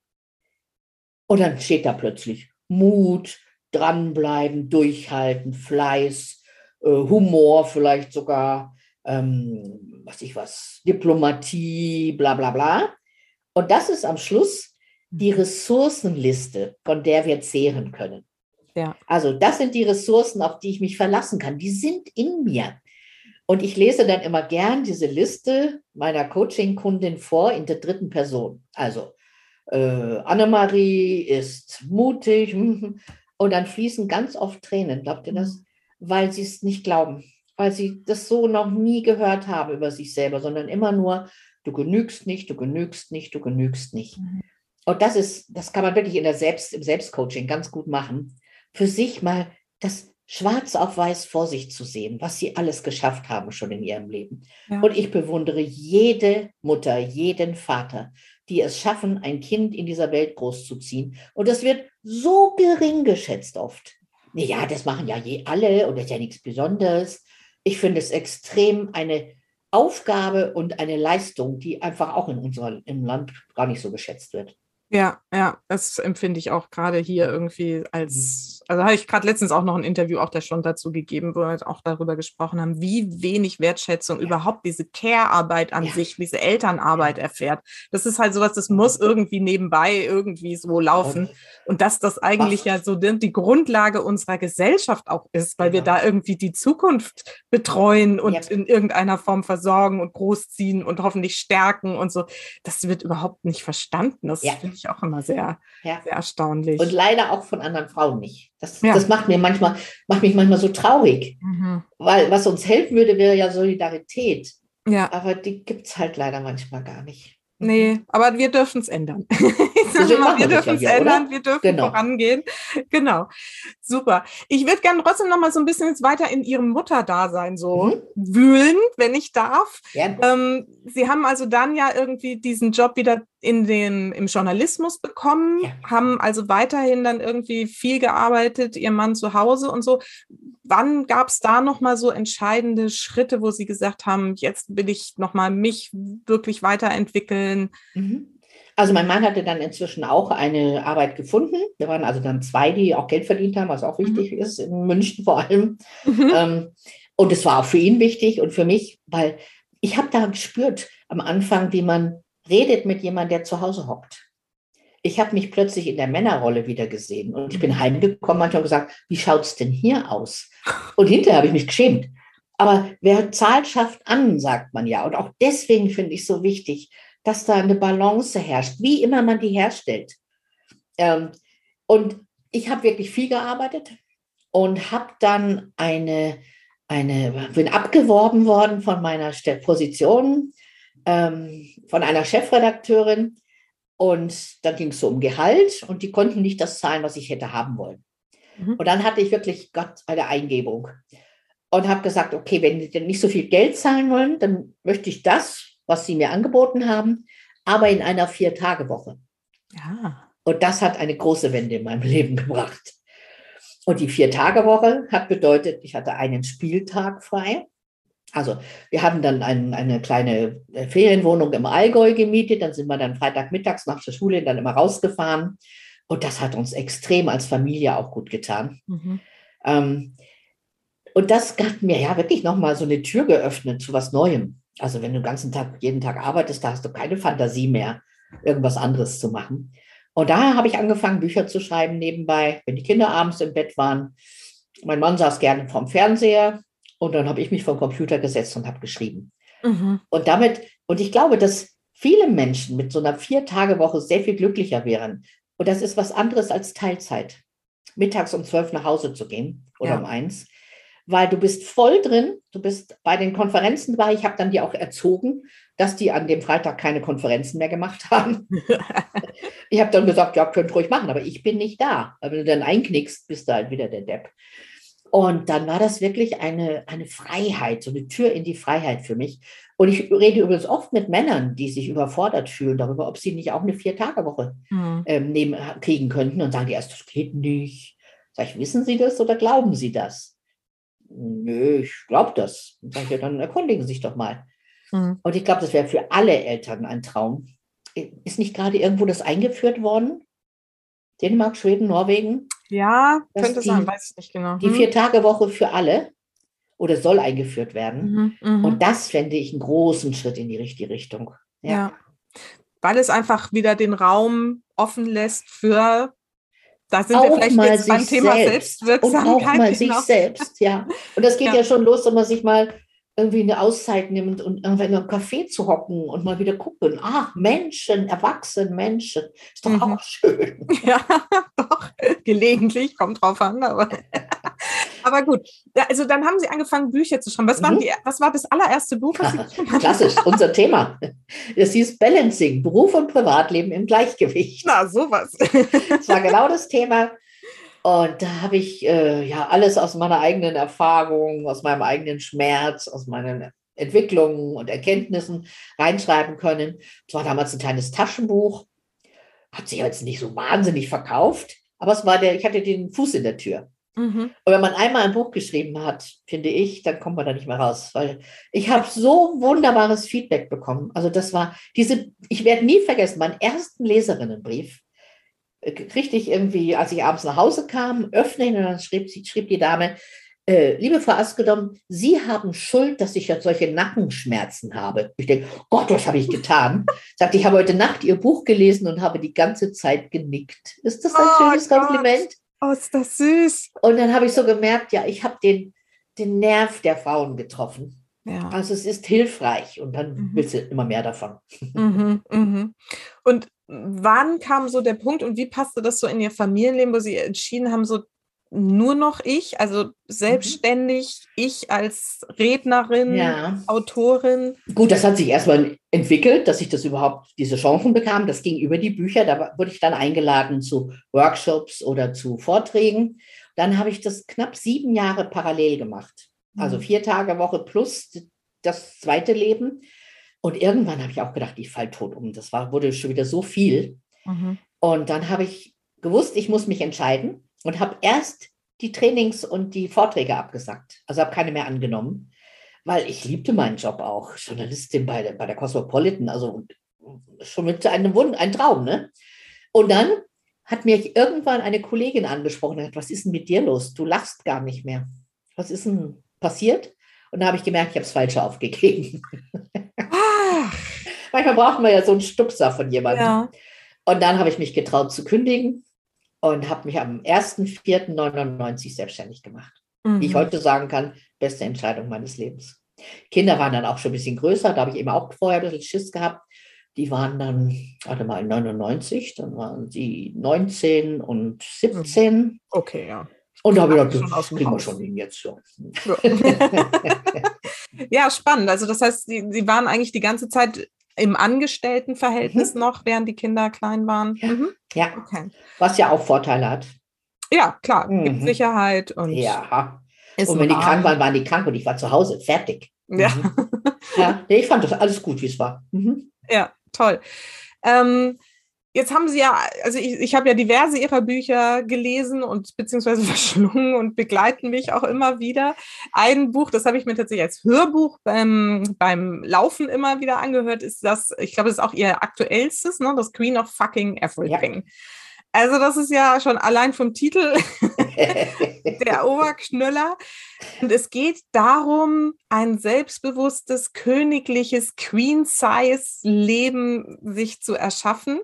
Und dann steht da plötzlich Mut, dranbleiben, durchhalten, Fleiß, Humor vielleicht sogar, ähm, was ich was, Diplomatie, bla bla bla. Und das ist am Schluss die mhm. Ressourcenliste, von der wir zehren können. Ja. Also das sind die Ressourcen, auf die ich mich verlassen kann. Die sind in mir. Und ich lese dann immer gern diese Liste meiner Coaching-Kundin vor in der dritten Person. Also äh, Annemarie ist mutig und dann fließen ganz oft Tränen. Glaubt ihr das? Weil sie es nicht glauben weil sie das so noch nie gehört haben über sich selber, sondern immer nur, du genügst nicht, du genügst nicht, du genügst nicht. Mhm. Und das ist, das kann man wirklich in der Selbst, im Selbstcoaching ganz gut machen, für sich mal das schwarz auf weiß vor sich zu sehen, was sie alles geschafft haben schon in ihrem Leben. Ja. Und ich bewundere jede Mutter, jeden Vater, die es schaffen, ein Kind in dieser Welt großzuziehen. Und das wird so gering geschätzt oft. Ja, das machen ja je alle und das ist ja nichts Besonderes ich finde es extrem eine Aufgabe und eine Leistung, die einfach auch in unserem im Land gar nicht so geschätzt wird. Ja, ja, das empfinde ich auch gerade hier irgendwie als. Also habe ich gerade letztens auch noch ein Interview auch da schon dazu gegeben, wo wir auch darüber gesprochen haben, wie wenig Wertschätzung ja. überhaupt diese Care-Arbeit an ja. sich, diese Elternarbeit erfährt. Das ist halt sowas, das muss irgendwie nebenbei irgendwie so laufen. Und dass das eigentlich ja so die Grundlage unserer Gesellschaft auch ist, weil wir genau. da irgendwie die Zukunft betreuen und in irgendeiner Form versorgen und großziehen und hoffentlich stärken und so. Das wird überhaupt nicht verstanden. Das finde ich auch immer sehr, sehr erstaunlich. Und leider auch von anderen Frauen nicht. Das, ja. das macht mir manchmal, macht mich manchmal so traurig. Mhm. Weil was uns helfen würde, wäre ja Solidarität. Ja. Aber die gibt es halt leider manchmal gar nicht. Nee, aber wir dürfen es ändern. mal, wir dürfen es ja ändern, oder? wir dürfen genau. vorangehen. Genau. Super. Ich würde gerne trotzdem noch mal so ein bisschen jetzt weiter in Ihrem Mutterdasein so mhm. wühlen, wenn ich darf. Ähm, Sie haben also dann ja irgendwie diesen Job wieder in den, im Journalismus bekommen, ja. haben also weiterhin dann irgendwie viel gearbeitet, Ihr Mann zu Hause und so wann gab es da nochmal so entscheidende Schritte, wo Sie gesagt haben, jetzt will ich nochmal mich wirklich weiterentwickeln? Mhm. Also mein Mann hatte dann inzwischen auch eine Arbeit gefunden. Wir waren also dann zwei, die auch Geld verdient haben, was auch mhm. wichtig mhm. ist, in München vor allem. Mhm. Ähm, und es war auch für ihn wichtig und für mich, weil ich habe da gespürt am Anfang, wie man redet mit jemandem, der zu Hause hockt. ich habe mich plötzlich in der Männerrolle wieder gesehen und ich bin heimgekommen manchmal gesagt, wie schaut es denn hier aus? Und hinterher habe ich mich geschämt. Aber wer zahlt, schafft an, sagt man ja. Und auch deswegen finde ich so wichtig, dass da eine Balance herrscht, wie immer man die herstellt. Ähm, und ich habe wirklich viel gearbeitet und habe dann eine, eine, bin abgeworben worden von meiner Position, ähm, von einer Chefredakteurin. Und dann ging es so um Gehalt und die konnten nicht das zahlen, was ich hätte haben wollen. Mhm. Und dann hatte ich wirklich Gott eine Eingebung und habe gesagt, okay, wenn die denn nicht so viel Geld zahlen wollen, dann möchte ich das, was sie mir angeboten haben, aber in einer Vier-Tage-Woche. Ja. Und das hat eine große Wende in meinem Leben gebracht. Und die Vier-Tage-Woche hat bedeutet, ich hatte einen Spieltag frei. Also wir haben dann ein, eine kleine äh, Ferienwohnung im Allgäu gemietet. Dann sind wir dann Freitagmittags nach der Schule dann immer rausgefahren. Und das hat uns extrem als Familie auch gut getan. Mhm. Ähm, und das hat mir ja wirklich nochmal so eine Tür geöffnet zu was Neuem. Also wenn du den ganzen Tag, jeden Tag arbeitest, da hast du keine Fantasie mehr, irgendwas anderes zu machen. Und daher habe ich angefangen, Bücher zu schreiben nebenbei, wenn die Kinder abends im Bett waren. Mein Mann saß gerne vorm Fernseher und dann habe ich mich vom Computer gesetzt und habe geschrieben. Mhm. Und damit, und ich glaube, dass viele Menschen mit so einer Vier-Tage-Woche sehr viel glücklicher wären. Und das ist was anderes als Teilzeit. Mittags um zwölf nach Hause zu gehen oder ja. um eins weil du bist voll drin, du bist bei den Konferenzen dabei. Ich habe dann die auch erzogen, dass die an dem Freitag keine Konferenzen mehr gemacht haben. ich habe dann gesagt, ja, könnt ruhig machen, aber ich bin nicht da. Aber wenn du dann einknickst, bist du halt wieder der Depp. Und dann war das wirklich eine, eine Freiheit, so eine Tür in die Freiheit für mich. Und ich rede übrigens oft mit Männern, die sich überfordert fühlen darüber, ob sie nicht auch eine Vier-Tage-Woche mhm. ähm, nehmen, kriegen könnten und sagen die erst, das geht nicht. Sag ich, wissen Sie das oder glauben Sie das? nö, ich glaube das. Sage ich, dann erkundigen Sie sich doch mal. Mhm. Und ich glaube, das wäre für alle Eltern ein Traum. Ist nicht gerade irgendwo das eingeführt worden? Dänemark, Schweden, Norwegen? Ja, könnte die, sein, weiß ich nicht genau. Die hm. Vier-Tage-Woche für alle oder soll eingeführt werden. Mhm, mh. Und das fände ich einen großen Schritt in die richtige Richtung. Ja. ja. Weil es einfach wieder den Raum offen lässt für da sind auch wir vielleicht jetzt beim Thema selbst. Selbstwirksamkeit. Und auch mal sich selbst, ja. Und das geht ja. ja schon los, wenn man sich mal irgendwie eine Auszeit nimmt und irgendwie in einem Café zu hocken und mal wieder gucken. Ach, Menschen, erwachsene Menschen. Ist doch mhm. auch schön. Ja, doch. Gelegentlich, kommt drauf an, aber. aber gut. Also dann haben Sie angefangen, Bücher zu schreiben. Was, mhm. die, was war das allererste Buch, was Sie Klassisch, unser Thema. Das hieß Balancing, Beruf und Privatleben im Gleichgewicht. Na, sowas. Das war genau das Thema. Und da habe ich äh, ja alles aus meiner eigenen Erfahrung, aus meinem eigenen Schmerz, aus meinen Entwicklungen und Erkenntnissen reinschreiben können. Es war damals ein kleines Taschenbuch, hat sich jetzt nicht so wahnsinnig verkauft, aber es war der, ich hatte den Fuß in der Tür. Mhm. Und wenn man einmal ein Buch geschrieben hat, finde ich, dann kommt man da nicht mehr raus, weil ich habe so wunderbares Feedback bekommen. Also das war diese, ich werde nie vergessen, meinen ersten Leserinnenbrief kriegte ich irgendwie, als ich abends nach Hause kam, öffne ihn und dann schrieb, schrieb die Dame, äh, liebe Frau Askedom, Sie haben Schuld, dass ich jetzt solche Nackenschmerzen habe. Ich denke, Gott, was habe ich getan? Sagt, ich habe heute Nacht Ihr Buch gelesen und habe die ganze Zeit genickt. Ist das ein oh schönes Gott. Kompliment? Oh, ist das süß. Und dann habe ich so gemerkt, ja, ich habe den, den Nerv der Frauen getroffen. Ja. Also es ist hilfreich und dann mhm. willst du immer mehr davon. Mhm, mhm. Und wann kam so der Punkt und wie passte das so in Ihr Familienleben, wo Sie entschieden haben, so nur noch ich, also selbstständig, ich als Rednerin, ja. Autorin. Gut, das hat sich erstmal entwickelt, dass ich das überhaupt diese Chancen bekam. Das ging über die Bücher. Da wurde ich dann eingeladen zu Workshops oder zu Vorträgen. Dann habe ich das knapp sieben Jahre parallel gemacht. Also mhm. vier Tage Woche plus das zweite Leben. Und irgendwann habe ich auch gedacht, ich falle tot um. Das war, wurde schon wieder so viel. Mhm. Und dann habe ich gewusst, ich muss mich entscheiden und habe erst die Trainings und die Vorträge abgesagt. Also habe keine mehr angenommen, weil ich liebte meinen Job auch. Journalistin bei der, bei der Cosmopolitan, also schon mit einem Wund, ein Traum, ne? Und dann hat mir irgendwann eine Kollegin angesprochen, hat, was ist denn mit dir los? Du lachst gar nicht mehr. Was ist denn passiert? Und da habe ich gemerkt, ich habe es falsch aufgegeben. Manchmal braucht man ja so einen Stupser von jemandem. Ja. Und dann habe ich mich getraut zu kündigen und habe mich am 1.4.99 selbstständig gemacht. Mhm. Wie ich mhm. heute sagen kann, beste Entscheidung meines Lebens. Kinder waren dann auch schon ein bisschen größer, da habe ich eben auch vorher ein bisschen Schiss gehabt. Die waren dann, warte mal, 99, dann waren sie 19 und 17. Mhm. Okay, ja. Und da habe ich gedacht, das kriegen wir schon hin jetzt. Ja. ja, spannend. Also das heißt, Sie, Sie waren eigentlich die ganze Zeit im Angestelltenverhältnis mhm. noch, während die Kinder klein waren. Ja, mhm. ja. Okay. was ja auch Vorteile hat. Ja, klar, mhm. gibt Sicherheit und. Ja. und wenn die krank waren, waren die krank und ich war zu Hause, fertig. Ja. Mhm. ja, ich fand das alles gut, wie es war. Mhm. Ja, toll. Ähm, Jetzt haben Sie ja, also ich, ich habe ja diverse Ihrer Bücher gelesen und beziehungsweise verschlungen und begleiten mich auch immer wieder. Ein Buch, das habe ich mir tatsächlich als Hörbuch beim, beim Laufen immer wieder angehört, ist das, ich glaube, das ist auch Ihr aktuellstes, ne? das Queen of Fucking Everything. Ja. Also das ist ja schon allein vom Titel der Oberknüller. Und es geht darum, ein selbstbewusstes, königliches Queen-Size-Leben sich zu erschaffen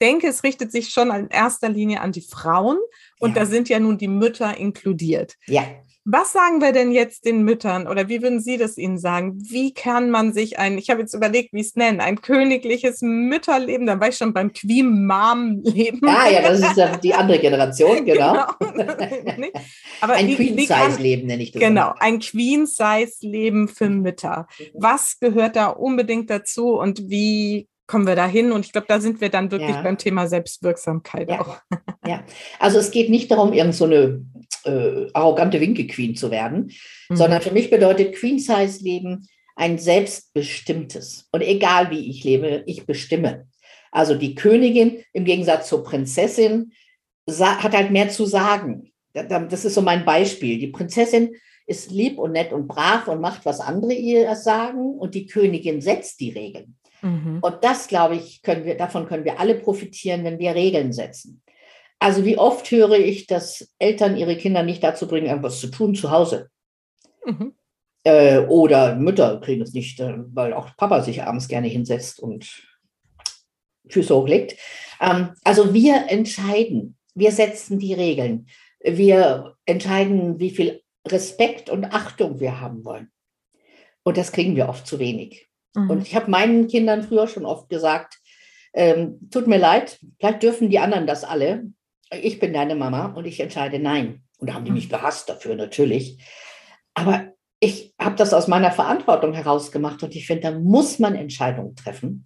denke, es richtet sich schon in erster Linie an die Frauen und ja. da sind ja nun die Mütter inkludiert. Ja. Was sagen wir denn jetzt den Müttern oder wie würden Sie das ihnen sagen? Wie kann man sich ein, ich habe jetzt überlegt, wie es nennen, ein königliches Mütterleben, dann war ich schon beim Queen Mom Leben. Ah ja, das ist ja die andere Generation, genau. genau. Aber ein Queen Size Leben nenne ich das. Genau, ein Queen Size Leben für Mütter. Was gehört da unbedingt dazu und wie kommen wir da hin. Und ich glaube, da sind wir dann wirklich ja. beim Thema Selbstwirksamkeit ja. auch. Ja, also es geht nicht darum, irgend so eine äh, arrogante Winke-Queen zu werden, mhm. sondern für mich bedeutet Queen-Size-Leben ein selbstbestimmtes. Und egal wie ich lebe, ich bestimme. Also die Königin im Gegensatz zur Prinzessin hat halt mehr zu sagen. Das ist so mein Beispiel. Die Prinzessin ist lieb und nett und brav und macht, was andere ihr sagen. Und die Königin setzt die Regeln. Mhm. Und das, glaube ich, können wir, davon können wir alle profitieren, wenn wir Regeln setzen. Also wie oft höre ich, dass Eltern ihre Kinder nicht dazu bringen, irgendwas zu tun zu Hause. Mhm. Äh, oder Mütter kriegen es nicht, äh, weil auch Papa sich abends gerne hinsetzt und Füße hochlegt. Ähm, also wir entscheiden, wir setzen die Regeln. Wir entscheiden, wie viel Respekt und Achtung wir haben wollen. Und das kriegen wir oft zu wenig. Mhm. Und ich habe meinen Kindern früher schon oft gesagt, ähm, tut mir leid, vielleicht dürfen die anderen das alle. Ich bin deine Mama und ich entscheide nein. Und da haben die mich mhm. gehasst dafür natürlich. Aber ich habe das aus meiner Verantwortung heraus gemacht und ich finde, da muss man Entscheidungen treffen.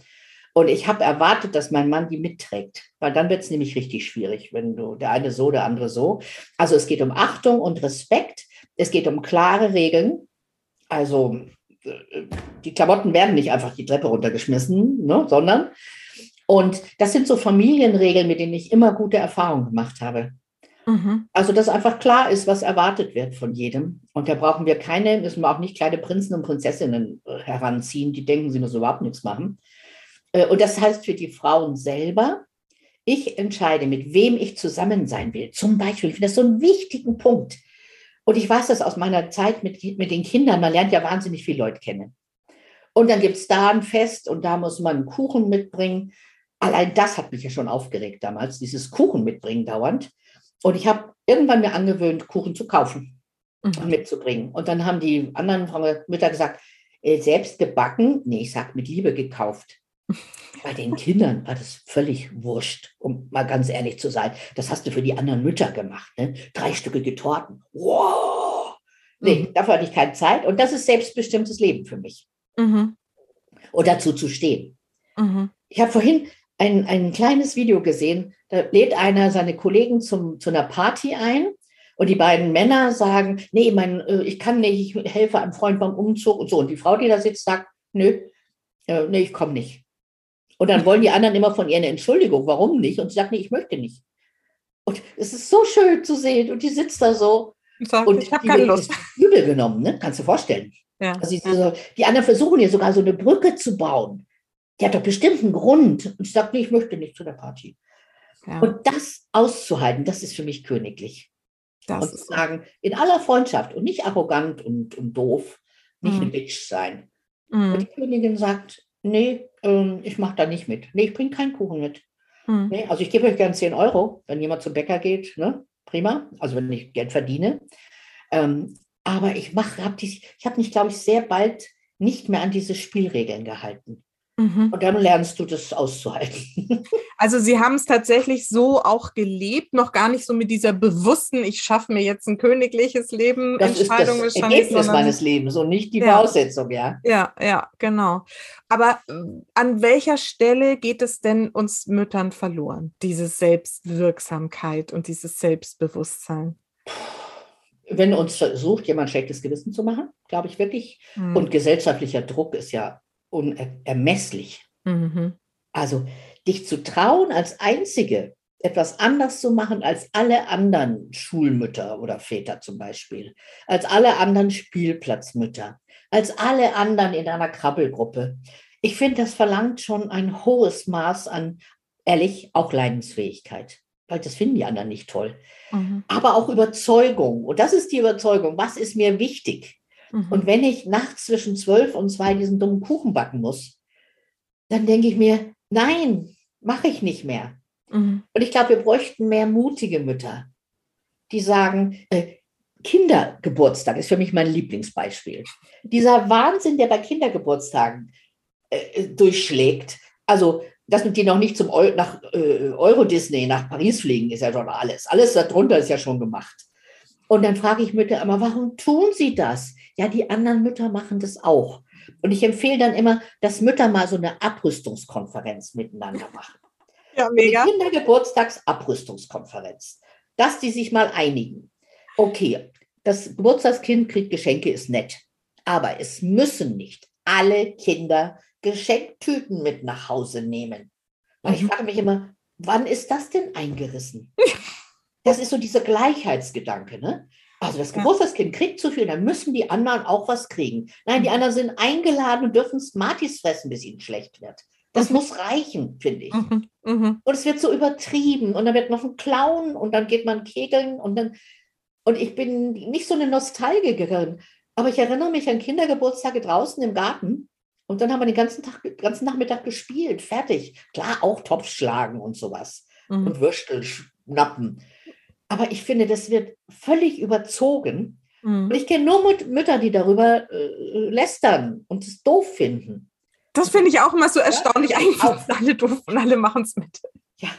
Und ich habe erwartet, dass mein Mann die mitträgt, weil dann wird es nämlich richtig schwierig, wenn du der eine so, der andere so. Also es geht um Achtung und Respekt. Es geht um klare Regeln. Also die Klamotten werden nicht einfach die Treppe runtergeschmissen, ne, sondern, und das sind so Familienregeln, mit denen ich immer gute Erfahrungen gemacht habe. Mhm. Also, dass einfach klar ist, was erwartet wird von jedem. Und da brauchen wir keine, müssen wir auch nicht kleine Prinzen und Prinzessinnen äh, heranziehen, die denken, sie müssen überhaupt nichts machen. Äh, und das heißt für die Frauen selber, ich entscheide, mit wem ich zusammen sein will. Zum Beispiel, ich finde das so einen wichtigen Punkt. Und ich weiß das aus meiner Zeit mit, mit den Kindern. Man lernt ja wahnsinnig viele Leute kennen. Und dann gibt es da ein Fest und da muss man einen Kuchen mitbringen. Allein das hat mich ja schon aufgeregt damals, dieses Kuchen mitbringen dauernd. Und ich habe irgendwann mir angewöhnt, Kuchen zu kaufen mhm. und mitzubringen. Und dann haben die anderen Mütter gesagt, äh, selbst gebacken? Nee, ich sag mit Liebe gekauft. Bei den Kindern war das völlig wurscht, um mal ganz ehrlich zu sein. Das hast du für die anderen Mütter gemacht. Ne? Drei Stücke getorten. Wow! Nee, mhm. dafür hatte ich keine Zeit. Und das ist selbstbestimmtes Leben für mich. Mhm. Und dazu zu stehen. Mhm. Ich habe vorhin ein, ein kleines Video gesehen. Da lädt einer seine Kollegen zum, zu einer Party ein. Und die beiden Männer sagen, nee, mein, äh, ich kann nicht, ich helfe einem Freund beim Umzug und so. Und die Frau, die da sitzt, sagt, nö, äh, nee, ich komme nicht. Und dann wollen die anderen immer von ihr eine Entschuldigung, warum nicht? Und sie sagt, nee, ich möchte nicht. Und es ist so schön zu sehen. Und die sitzt da so. Sag, und ich habe keine Lust. Übel genommen, ne? Kannst du dir vorstellen. Ja. Also so, die anderen versuchen ihr sogar so eine Brücke zu bauen. Die hat doch bestimmt einen Grund. Und sie sagt, nee, ich möchte nicht zu der Party. Ja. Und das auszuhalten, das ist für mich königlich. Das und zu sagen, in aller Freundschaft und nicht arrogant und, und doof, nicht mhm. eine Bitch sein. Mhm. Und die Königin sagt, nee, ähm, ich mache da nicht mit. Nee, ich bringe keinen Kuchen mit. Mhm. Nee, also ich gebe euch gern 10 Euro, wenn jemand zum Bäcker geht. Ne? Prima. Also wenn ich Geld verdiene. Ähm, aber ich mache, habe ich habe mich, glaube ich, sehr bald nicht mehr an diese Spielregeln gehalten. Mhm. Und dann lernst du das auszuhalten. Also Sie haben es tatsächlich so auch gelebt, noch gar nicht so mit dieser bewussten, ich schaffe mir jetzt ein königliches Leben. Das Entscheidung ist das Ergebnis meines Lebens und nicht die ja. Voraussetzung, ja. Ja, ja, genau. Aber äh, an welcher Stelle geht es denn uns Müttern verloren, diese Selbstwirksamkeit und dieses Selbstbewusstsein? Wenn uns versucht, jemand schlechtes Gewissen zu machen, glaube ich wirklich. Hm. Und gesellschaftlicher Druck ist ja unermesslich. Mhm. Also dich zu trauen, als Einzige etwas anders zu machen als alle anderen Schulmütter oder Väter zum Beispiel, als alle anderen Spielplatzmütter, als alle anderen in einer Krabbelgruppe. Ich finde, das verlangt schon ein hohes Maß an, ehrlich, auch Leidensfähigkeit, weil das finden die anderen nicht toll. Mhm. Aber auch Überzeugung. Und das ist die Überzeugung. Was ist mir wichtig? Mhm. Und wenn ich nachts zwischen zwölf und zwei diesen dummen Kuchen backen muss, dann denke ich mir, nein, mache ich nicht mehr. Mhm. Und ich glaube, wir bräuchten mehr mutige Mütter, die sagen, äh, Kindergeburtstag ist für mich mein Lieblingsbeispiel. Dieser Wahnsinn, der bei Kindergeburtstagen äh, äh durchschlägt, also dass die noch nicht zum Eu nach äh, Euro Disney nach Paris fliegen, ist ja schon alles. Alles darunter ist ja schon gemacht. Und dann frage ich Mütter immer, warum tun sie das? Ja, die anderen Mütter machen das auch. Und ich empfehle dann immer, dass Mütter mal so eine Abrüstungskonferenz miteinander machen. Ja, mega. Die Kindergeburtstagsabrüstungskonferenz. Dass die sich mal einigen. Okay, das Geburtstagskind kriegt Geschenke, ist nett. Aber es müssen nicht alle Kinder Geschenktüten mit nach Hause nehmen. Weil mhm. ich frage mich immer, wann ist das denn eingerissen? Das ist so dieser Gleichheitsgedanke. Ne? Also das Geburtstagskind kriegt zu viel, dann müssen die anderen auch was kriegen. Nein, die mhm. anderen sind eingeladen und dürfen Smarties fressen, bis ihnen schlecht wird. Das mhm. muss reichen, finde ich. Mhm. Mhm. Und es wird so übertrieben und dann wird noch ein Clown und dann geht man kegeln und dann und ich bin nicht so eine Nostalgikerin, aber ich erinnere mich an Kindergeburtstage draußen im Garten und dann haben wir den ganzen Tag, ganzen Nachmittag gespielt, fertig. Klar, auch Topf schlagen und sowas und Würstel schnappen. Aber ich finde, das wird völlig überzogen. Mhm. Und ich kenne nur Mut Mütter, die darüber äh, lästern und es doof finden. Das finde ich auch immer so erstaunlich. Ja, Eigentlich sind alle doof und alle machen es mit. Ja.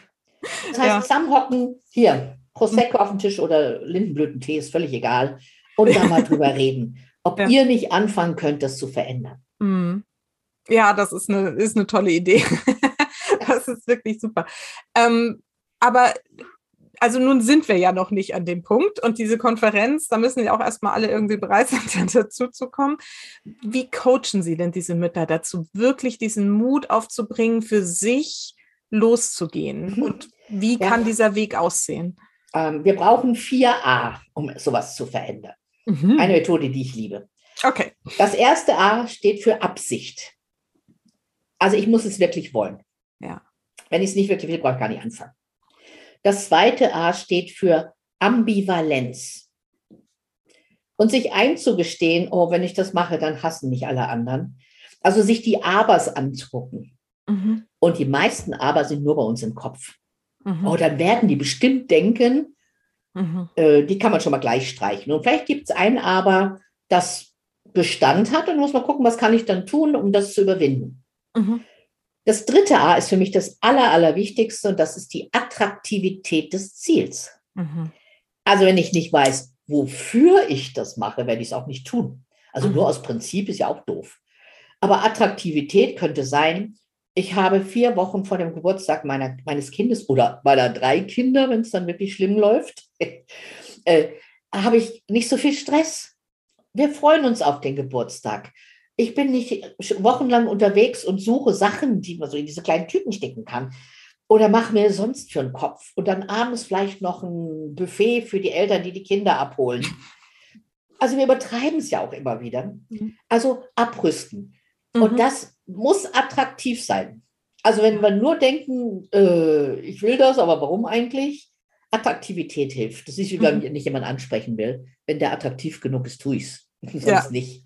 Das heißt, ja. zusammenhocken, hier, Prosecco mhm. auf dem Tisch oder Lindenblütentee, ist völlig egal. Und dann mal drüber reden, ob ja. ihr nicht anfangen könnt, das zu verändern. Mhm. Ja, das ist eine, ist eine tolle Idee. das ist wirklich super. Ähm, aber also nun sind wir ja noch nicht an dem Punkt und diese Konferenz, da müssen ja auch erstmal alle irgendwie bereit sein, dazu zu kommen. Wie coachen Sie denn diese Mütter dazu, wirklich diesen Mut aufzubringen, für sich loszugehen? Mhm. Und wie ja. kann dieser Weg aussehen? Ähm, wir brauchen 4a, um sowas zu verändern. Mhm. Eine Methode, die ich liebe. Okay. Das erste A steht für Absicht. Also ich muss es wirklich wollen. Ja. Wenn ich es nicht wirklich will, brauche ich gar nicht anfangen. Das zweite A steht für Ambivalenz. Und sich einzugestehen, oh, wenn ich das mache, dann hassen mich alle anderen. Also sich die Abers anzugucken. Mhm. Und die meisten Aber sind nur bei uns im Kopf. Mhm. Oh, dann werden die bestimmt denken, mhm. äh, die kann man schon mal gleich streichen. Und vielleicht gibt es ein Aber, das Bestand hat und muss man gucken, was kann ich dann tun, um das zu überwinden. Mhm. Das dritte A ist für mich das Aller, Allerwichtigste und das ist die Attraktivität des Ziels. Mhm. Also wenn ich nicht weiß, wofür ich das mache, werde ich es auch nicht tun. Also mhm. nur aus Prinzip ist ja auch doof. Aber Attraktivität könnte sein, ich habe vier Wochen vor dem Geburtstag meiner, meines Kindes oder meiner drei Kinder, wenn es dann wirklich schlimm läuft, äh, habe ich nicht so viel Stress. Wir freuen uns auf den Geburtstag ich bin nicht wochenlang unterwegs und suche Sachen, die man so in diese kleinen Tüten stecken kann. Oder mache mir sonst für den Kopf. Und dann abends vielleicht noch ein Buffet für die Eltern, die die Kinder abholen. Also wir übertreiben es ja auch immer wieder. Mhm. Also abrüsten. Mhm. Und das muss attraktiv sein. Also wenn wir nur denken, äh, ich will das, aber warum eigentlich? Attraktivität hilft. Das ist, wie wenn mhm. nicht jemand ansprechen will. Wenn der attraktiv genug ist, tue ich es. Sonst ja. nicht.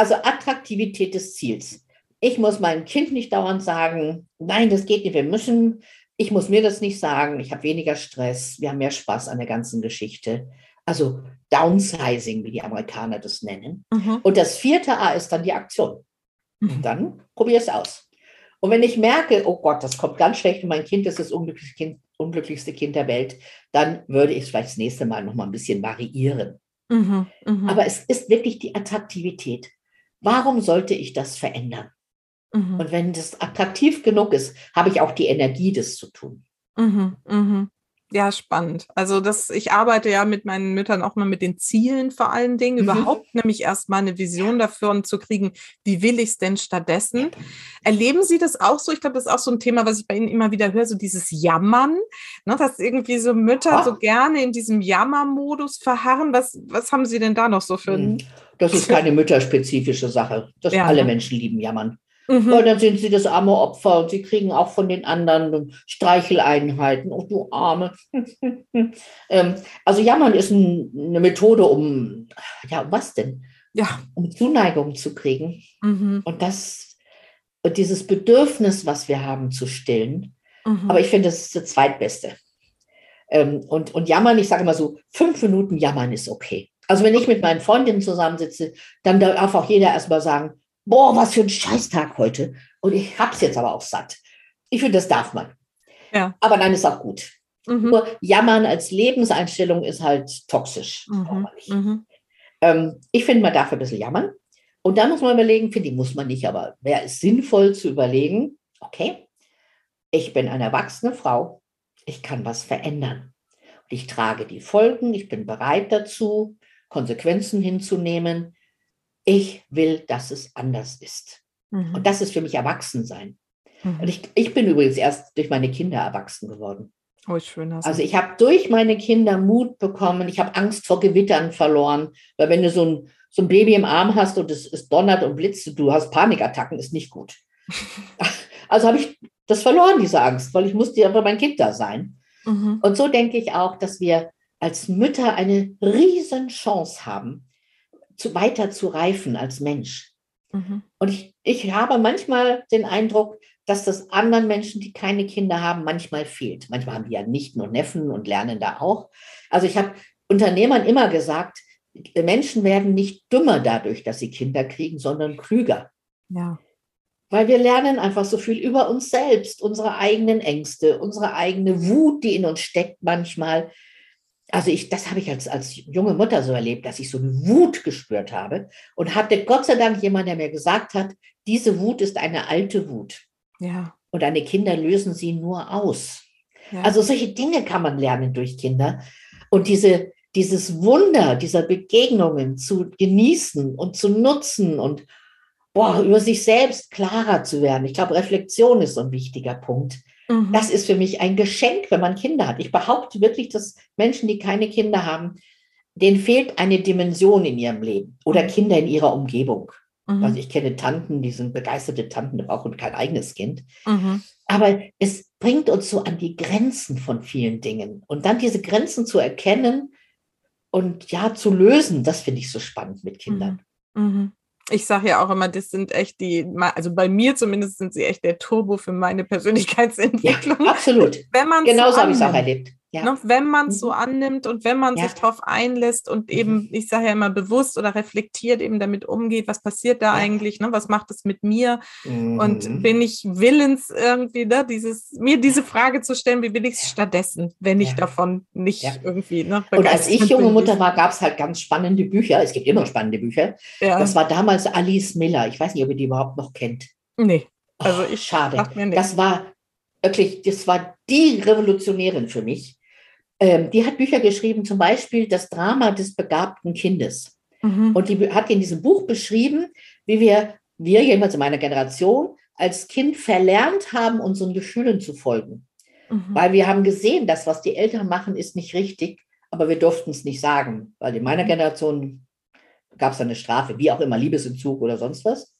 Also Attraktivität des Ziels. Ich muss meinem Kind nicht dauernd sagen, nein, das geht nicht, wir müssen. ich muss mir das nicht sagen, ich habe weniger Stress, wir haben mehr Spaß an der ganzen Geschichte. Also Downsizing, wie die Amerikaner das nennen. Mhm. Und das vierte A ist dann die Aktion. Mhm. dann probier es aus. Und wenn ich merke, oh Gott, das kommt ganz schlecht und mein Kind ist das unglücklichste Kind, unglücklichste kind der Welt, dann würde ich es vielleicht das nächste Mal noch mal ein bisschen variieren. Mhm, mh. Aber es ist wirklich die Attraktivität. Warum sollte ich das verändern? Mhm. Und wenn das attraktiv genug ist, habe ich auch die Energie, das zu tun. Mhm, mh. Ja, spannend. Also das, ich arbeite ja mit meinen Müttern auch mal mit den Zielen vor allen Dingen, mhm. überhaupt nämlich erstmal eine Vision dafür und zu kriegen, wie will ich es denn stattdessen? Erleben Sie das auch so? Ich glaube, das ist auch so ein Thema, was ich bei Ihnen immer wieder höre, so dieses Jammern, ne, dass irgendwie so Mütter oh. so gerne in diesem Jammermodus verharren. Was, was haben Sie denn da noch so für ein... Hm. Das ist keine mütterspezifische Sache. Das ja, alle ne? Menschen lieben Jammern. Mhm. Weil dann sind sie das arme Opfer und sie kriegen auch von den anderen Streicheleinheiten. Oh, du Arme. ähm, also Jammern ist ein, eine Methode, um, ja, was denn? Ja. Um Zuneigung zu kriegen. Mhm. Und das, und dieses Bedürfnis, was wir haben, zu stillen. Mhm. Aber ich finde, das ist das Zweitbeste. Ähm, und, und jammern, ich sage immer so, fünf Minuten jammern ist okay. Also wenn ich mit meinen Freundinnen zusammensitze, dann darf auch jeder erstmal sagen, boah, was für ein Scheißtag heute. Und ich habe es jetzt aber auch satt. Ich finde, das darf man. Ja. Aber dann ist auch gut. Mhm. Nur Jammern als Lebenseinstellung ist halt toxisch. Mhm. Mhm. Ähm, ich finde, man darf ein bisschen jammern. Und dann muss man überlegen, finde ich, muss man nicht, aber wäre es sinnvoll zu überlegen, okay, ich bin eine erwachsene Frau, ich kann was verändern. Und ich trage die Folgen, ich bin bereit dazu, Konsequenzen hinzunehmen ich will, dass es anders ist. Mhm. Und das ist für mich Erwachsensein. Mhm. Und ich, ich bin übrigens erst durch meine Kinder erwachsen geworden. Oh, schön. Also ich habe durch meine Kinder Mut bekommen. Ich habe Angst vor Gewittern verloren, weil wenn du so ein, so ein Baby im Arm hast und es, es donnert und blitzt, du hast Panikattacken, ist nicht gut. also habe ich das verloren, diese Angst, weil ich musste ja für mein Kind da sein. Mhm. Und so denke ich auch, dass wir als Mütter eine riesen Chance haben, zu, weiter zu reifen als Mensch. Mhm. Und ich, ich habe manchmal den Eindruck, dass das anderen Menschen, die keine Kinder haben, manchmal fehlt. Manchmal haben die ja Nichten und Neffen und lernen da auch. Also ich habe Unternehmern immer gesagt, Menschen werden nicht dümmer dadurch, dass sie Kinder kriegen, sondern klüger. Ja. Weil wir lernen einfach so viel über uns selbst, unsere eigenen Ängste, unsere eigene Wut, die in uns steckt manchmal also ich, das habe ich als, als junge Mutter so erlebt, dass ich so eine Wut gespürt habe und hatte Gott sei Dank jemand, der mir gesagt hat, diese Wut ist eine alte Wut. Ja. Und deine Kinder lösen sie nur aus. Ja. Also solche Dinge kann man lernen durch Kinder. Und diese, dieses Wunder dieser Begegnungen zu genießen und zu nutzen und boah, über sich selbst klarer zu werden. Ich glaube, Reflexion ist so ein wichtiger Punkt. Mhm. Das ist für mich ein Geschenk, wenn man Kinder hat. Ich behaupte wirklich, dass Menschen, die keine Kinder haben, denen fehlt eine Dimension in ihrem Leben oder mhm. Kinder in ihrer Umgebung. Mhm. Also ich kenne Tanten, die sind begeisterte Tanten, die brauchen kein eigenes Kind. Mhm. Aber es bringt uns so an die Grenzen von vielen Dingen. Und dann diese Grenzen zu erkennen und ja, zu lösen, das finde ich so spannend mit Kindern. Mhm. Ich sage ja auch immer, das sind echt die, also bei mir zumindest sind sie echt der Turbo für meine Persönlichkeitsentwicklung. Ja, absolut. Wenn man Genauso so habe ich es auch erlebt. Ja. Ne, wenn man es mhm. so annimmt und wenn man ja. sich darauf einlässt und eben, mhm. ich sage ja immer bewusst oder reflektiert eben damit umgeht, was passiert da ja. eigentlich, ne? was macht es mit mir? Mhm. Und bin ich willens irgendwie, ne, dieses, mir diese Frage zu stellen, wie will ich es stattdessen, wenn ich davon nicht irgendwie. Ne, und als ich junge Mutter war, gab es halt ganz spannende Bücher. Es gibt immer spannende Bücher. Das war damals Alice Miller. Ich weiß nicht, ob ihr die überhaupt noch kennt. Nee. Also ich oh, schade. Das war wirklich, das war die Revolutionärin für mich ähm, die hat Bücher geschrieben, zum Beispiel das Drama des begabten Kindes. Mhm. Und die hat in diesem Buch beschrieben, wie wir, wir jedenfalls in meiner Generation, als Kind verlernt haben, unseren Gefühlen zu folgen. Mhm. Weil wir haben gesehen, dass was die Eltern machen, ist nicht richtig, aber wir durften es nicht sagen. Weil in meiner mhm. Generation gab es eine Strafe, wie auch immer, Liebesentzug oder sonst was.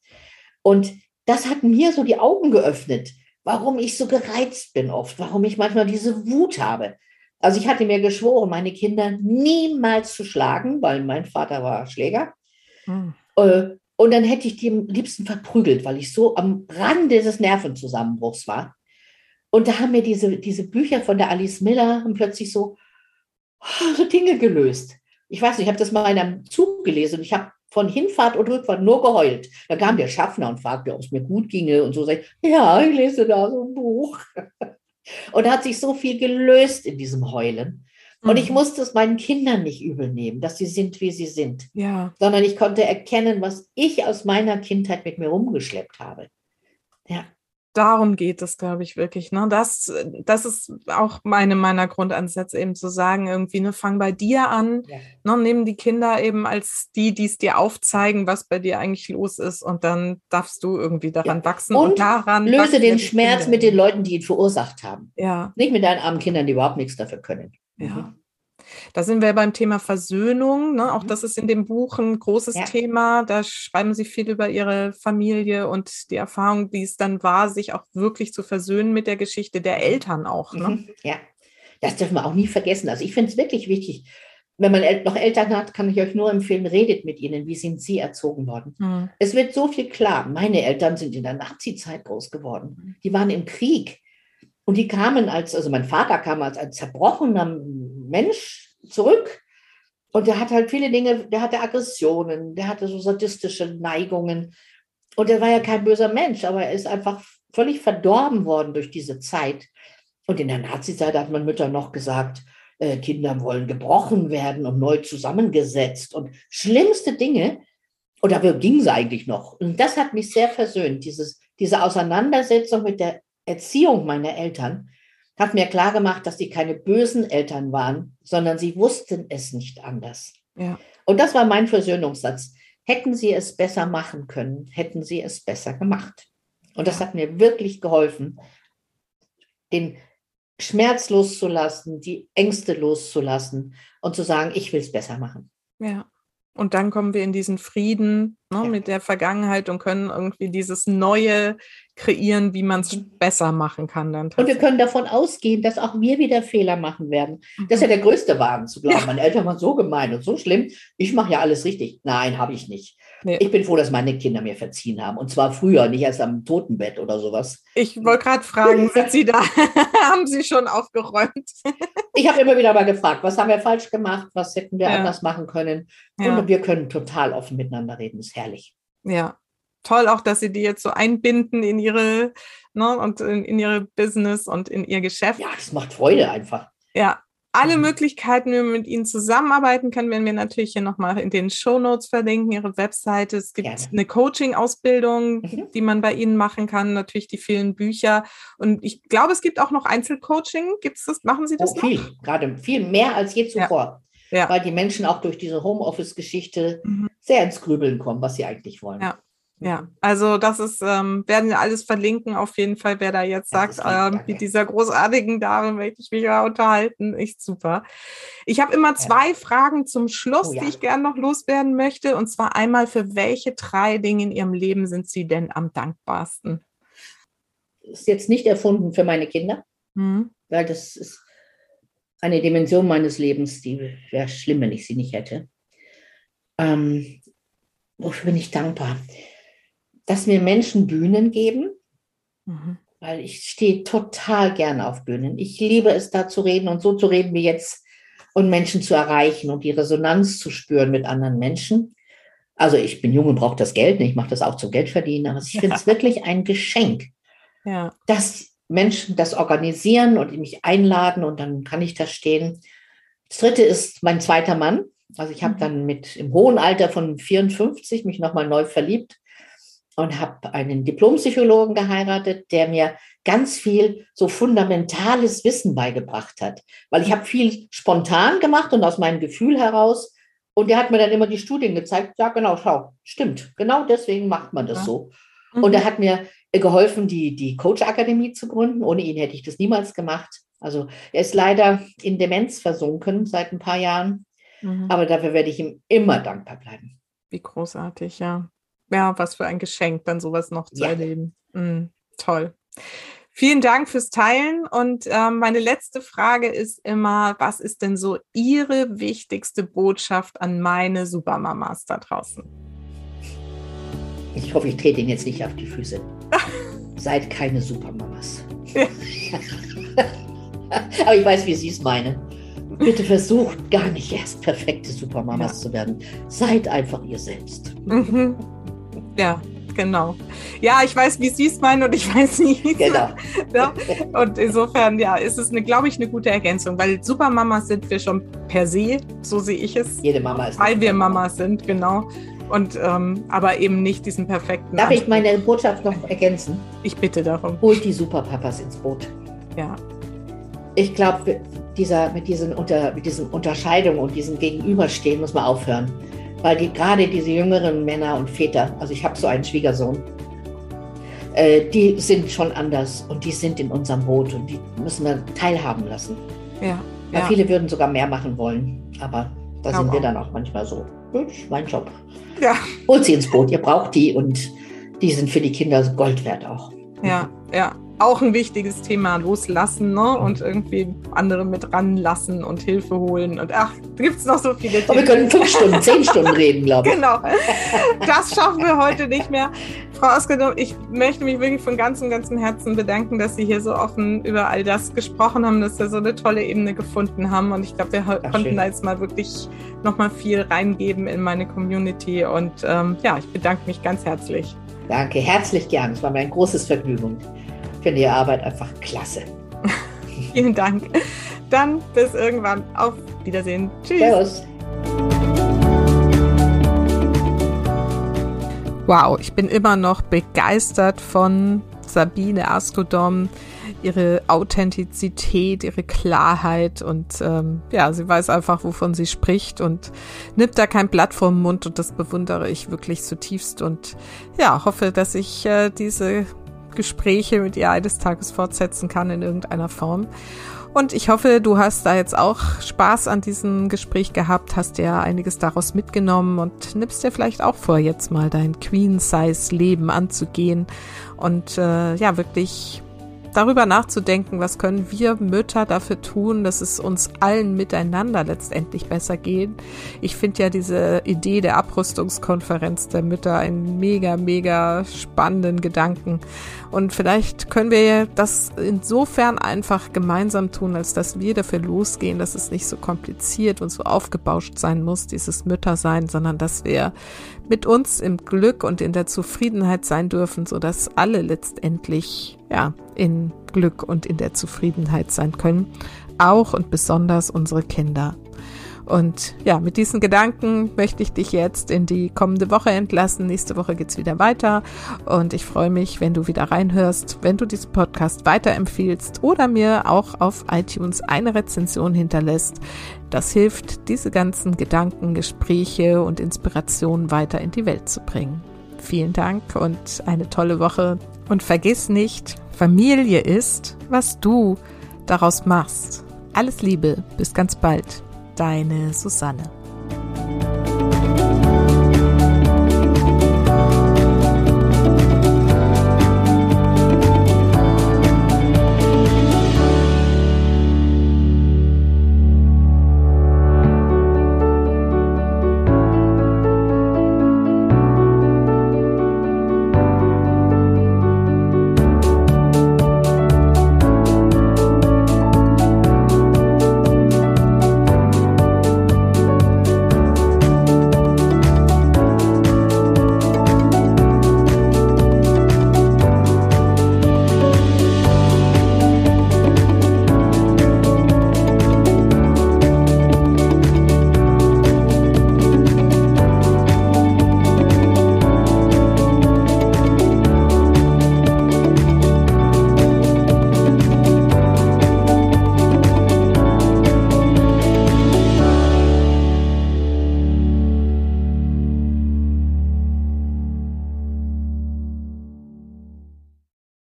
Und das hat mir so die Augen geöffnet, warum ich so gereizt bin oft, warum ich manchmal diese Wut habe. Also ich hatte mir geschworen, meine Kinder niemals zu schlagen, weil mein Vater war Schläger. Hm. Äh, und dann hätte ich die am liebsten verprügelt, weil ich so am Rande des Nervenzusammenbruchs war. Und da haben mir diese, diese Bücher von der Alice Miller plötzlich so, so Dinge gelöst. Ich weiß nicht, ich habe das mal in einem Zug gelesen und ich habe von Hinfahrt und Rückfahrt nur geheult. Da kam der Schaffner und fragte, ob es mir gut ginge und so. Sag ich, ja, ich lese da so ein Buch. Und da hat sich so viel gelöst in diesem Heulen. Und ich mhm. musste es meinen Kindern nicht übel nehmen, dass sie sind, wie sie sind. Ja. Sondern ich konnte erkennen, was ich aus meiner Kindheit mit mir rumgeschleppt habe. Ja darum geht es, glaube ich, wirklich. Ne? Das, das ist auch meine meiner Grundansätze, eben zu sagen, irgendwie, ne, fang bei dir an, ja. ne, nimm die Kinder eben als die, die es dir aufzeigen, was bei dir eigentlich los ist, und dann darfst du irgendwie daran ja. wachsen und, und daran löse den Schmerz Kinder. mit den Leuten, die ihn verursacht haben. Ja. Nicht mit deinen armen Kindern, die überhaupt nichts dafür können. Ja. Mhm. Da sind wir beim Thema Versöhnung. Ne? Auch mhm. das ist in dem Buch ein großes ja. Thema. Da schreiben Sie viel über Ihre Familie und die Erfahrung, wie es dann war, sich auch wirklich zu versöhnen mit der Geschichte der Eltern auch. Ne? Mhm. Ja, das dürfen wir auch nie vergessen. Also ich finde es wirklich wichtig. Wenn man noch Eltern hat, kann ich euch nur empfehlen, redet mit ihnen. Wie sind sie erzogen worden? Mhm. Es wird so viel klar. Meine Eltern sind in der Nazi-Zeit groß geworden. Mhm. Die waren im Krieg. Und die kamen als, also mein Vater kam als ein zerbrochener Mensch zurück. Und der hat halt viele Dinge, der hatte Aggressionen, der hatte so sadistische Neigungen. Und er war ja kein böser Mensch, aber er ist einfach völlig verdorben worden durch diese Zeit. Und in der Nazizeit hat man Mütter noch gesagt, äh, Kinder wollen gebrochen werden und neu zusammengesetzt und schlimmste Dinge. Und dafür ging sie eigentlich noch. Und das hat mich sehr versöhnt, dieses, diese Auseinandersetzung mit der Erziehung meiner Eltern hat mir klargemacht, dass die keine bösen Eltern waren, sondern sie wussten es nicht anders. Ja. Und das war mein Versöhnungssatz. Hätten sie es besser machen können, hätten sie es besser gemacht. Und das hat mir wirklich geholfen, den Schmerz loszulassen, die Ängste loszulassen und zu sagen, ich will es besser machen. Ja. Und dann kommen wir in diesen Frieden ne, ja. mit der Vergangenheit und können irgendwie dieses Neue kreieren, wie man es mhm. besser machen kann. Dann und wir können davon ausgehen, dass auch wir wieder Fehler machen werden. Das ist ja mhm. der größte Wagen zu glauben. Ja. Meine Eltern waren so gemein und so schlimm. Ich mache ja alles richtig. Nein, habe ich nicht. Nee. Ich bin froh, dass meine Kinder mir verziehen haben. Und zwar früher, nicht erst am Totenbett oder sowas. Ich wollte gerade fragen, sind Sie da? haben Sie schon aufgeräumt? ich habe immer wieder mal gefragt, was haben wir falsch gemacht? Was hätten wir ja. anders machen können? Ja. Und wir können total offen miteinander reden. Ist herrlich. Ja, toll auch, dass Sie die jetzt so einbinden in Ihre, ne, und in, in Ihre Business und in Ihr Geschäft. Ja, das macht Freude einfach. Ja, alle mhm. Möglichkeiten, wie man mit Ihnen zusammenarbeiten kann, werden wir natürlich hier nochmal in den Show Notes verlinken, Ihre Webseite. Es gibt Gerne. eine Coaching-Ausbildung, mhm. die man bei Ihnen machen kann, natürlich die vielen Bücher. Und ich glaube, es gibt auch noch Einzelcoaching. Gibt's das? Machen Sie das? Oh, viel, noch? gerade viel mehr als je zuvor. Ja. Ja. Weil die Menschen auch durch diese Homeoffice-Geschichte mhm. sehr ins Grübeln kommen, was sie eigentlich wollen. Ja. Ja, also das ist, ähm, werden wir alles verlinken, auf jeden Fall, wer da jetzt sagt, ähm, mit dieser großartigen Dame möchte ich mich ja unterhalten. Echt super. Ich habe immer zwei ja. Fragen zum Schluss, oh, ja. die ich gerne noch loswerden möchte. Und zwar einmal, für welche drei Dinge in Ihrem Leben sind Sie denn am dankbarsten? Ist jetzt nicht erfunden für meine Kinder, hm. weil das ist eine Dimension meines Lebens, die wäre schlimm, wenn ich sie nicht hätte. Ähm, wofür bin ich dankbar? dass mir Menschen Bühnen geben, mhm. weil ich stehe total gerne auf Bühnen. Ich liebe es, da zu reden und so zu reden wie jetzt und Menschen zu erreichen und die Resonanz zu spüren mit anderen Menschen. Also ich bin jung und brauche das Geld, ich mache das auch zum Geldverdienen, aber ich finde es wirklich ein Geschenk, ja. dass Menschen das organisieren und mich einladen und dann kann ich da stehen. Das dritte ist mein zweiter Mann. Also ich habe mhm. dann mit im hohen Alter von 54 mich nochmal neu verliebt und habe einen Diplompsychologen geheiratet, der mir ganz viel so fundamentales Wissen beigebracht hat. Weil ich habe viel spontan gemacht und aus meinem Gefühl heraus. Und der hat mir dann immer die Studien gezeigt. Ja, genau, schau, stimmt. Genau deswegen macht man das ja. so. Mhm. Und er hat mir geholfen, die, die Coach-Akademie zu gründen. Ohne ihn hätte ich das niemals gemacht. Also er ist leider in Demenz versunken seit ein paar Jahren. Mhm. Aber dafür werde ich ihm immer dankbar bleiben. Wie großartig, ja ja, was für ein Geschenk, dann sowas noch zu ja. erleben. Mhm, toll. Vielen Dank fürs Teilen. Und äh, meine letzte Frage ist immer, was ist denn so Ihre wichtigste Botschaft an meine Supermamas da draußen? Ich hoffe, ich trete Ihnen jetzt nicht auf die Füße. Seid keine Supermamas. Aber ich weiß, wie Sie es meinen. Bitte versucht gar nicht erst perfekte Supermamas ja. zu werden. Seid einfach ihr selbst. Mhm. Ja, genau. Ja, ich weiß, wie Sie es meinen und ich weiß nicht. Genau. ja? Und insofern, ja, ist es, eine, glaube ich, eine gute Ergänzung, weil Supermamas sind wir schon per se, so sehe ich es. Jede Mama ist. Weil wir Mamas sind, genau. Und ähm, aber eben nicht diesen perfekten. Darf Anspruch. ich meine Botschaft noch ergänzen? Ich bitte darum. Holt die Superpapas ins Boot. Ja. Ich glaube, dieser, mit, diesen unter, mit diesen Unterscheidungen und diesem Gegenüberstehen muss man aufhören. Weil die, gerade diese jüngeren Männer und Väter, also ich habe so einen Schwiegersohn, äh, die sind schon anders und die sind in unserem Boot und die müssen wir teilhaben lassen. Ja. ja. Viele würden sogar mehr machen wollen, aber da sind wir dann auch manchmal so. Ist mein Job. Ja. Holt sie ins Boot, ihr braucht die und die sind für die Kinder Gold wert auch. Ja, ja auch ein wichtiges Thema, loslassen ne? und irgendwie andere mit ranlassen und Hilfe holen. Und ach, gibt es noch so viele Themen. Aber wir können fünf Stunden, zehn Stunden reden, glaube ich. Genau. Das schaffen wir heute nicht mehr. Frau Oskar, ich möchte mich wirklich von ganzem, ganzem Herzen bedanken, dass Sie hier so offen über all das gesprochen haben, dass wir so eine tolle Ebene gefunden haben. Und ich glaube, wir ach, konnten schön. da jetzt mal wirklich nochmal viel reingeben in meine Community. Und ähm, ja, ich bedanke mich ganz herzlich. Danke, herzlich gern. Es war mir ein großes Vergnügen finde Ihre Arbeit einfach klasse. Vielen Dank. Dann bis irgendwann. Auf Wiedersehen. Tschüss. Servus. Wow, ich bin immer noch begeistert von Sabine Askodom, ihre Authentizität, ihre Klarheit und ähm, ja, sie weiß einfach, wovon sie spricht und nimmt da kein Blatt vom Mund und das bewundere ich wirklich zutiefst und ja, hoffe, dass ich äh, diese Gespräche mit ihr eines Tages fortsetzen kann in irgendeiner Form. Und ich hoffe, du hast da jetzt auch Spaß an diesem Gespräch gehabt, hast ja einiges daraus mitgenommen und nimmst dir vielleicht auch vor, jetzt mal dein Queen-Size-Leben anzugehen und äh, ja, wirklich darüber nachzudenken, was können wir Mütter dafür tun, dass es uns allen miteinander letztendlich besser geht. Ich finde ja diese Idee der Abrüstungskonferenz der Mütter einen mega, mega spannenden Gedanken. Und vielleicht können wir das insofern einfach gemeinsam tun, als dass wir dafür losgehen, dass es nicht so kompliziert und so aufgebauscht sein muss, dieses Müttersein, sondern dass wir mit uns im Glück und in der Zufriedenheit sein dürfen, so dass alle letztendlich ja in Glück und in der Zufriedenheit sein können, auch und besonders unsere Kinder. Und ja, mit diesen Gedanken möchte ich dich jetzt in die kommende Woche entlassen. Nächste Woche geht's wieder weiter. Und ich freue mich, wenn du wieder reinhörst, wenn du diesen Podcast weiterempfiehlst oder mir auch auf iTunes eine Rezension hinterlässt. Das hilft, diese ganzen Gedanken, Gespräche und Inspirationen weiter in die Welt zu bringen. Vielen Dank und eine tolle Woche. Und vergiss nicht, Familie ist, was du daraus machst. Alles Liebe, bis ganz bald deine Susanne.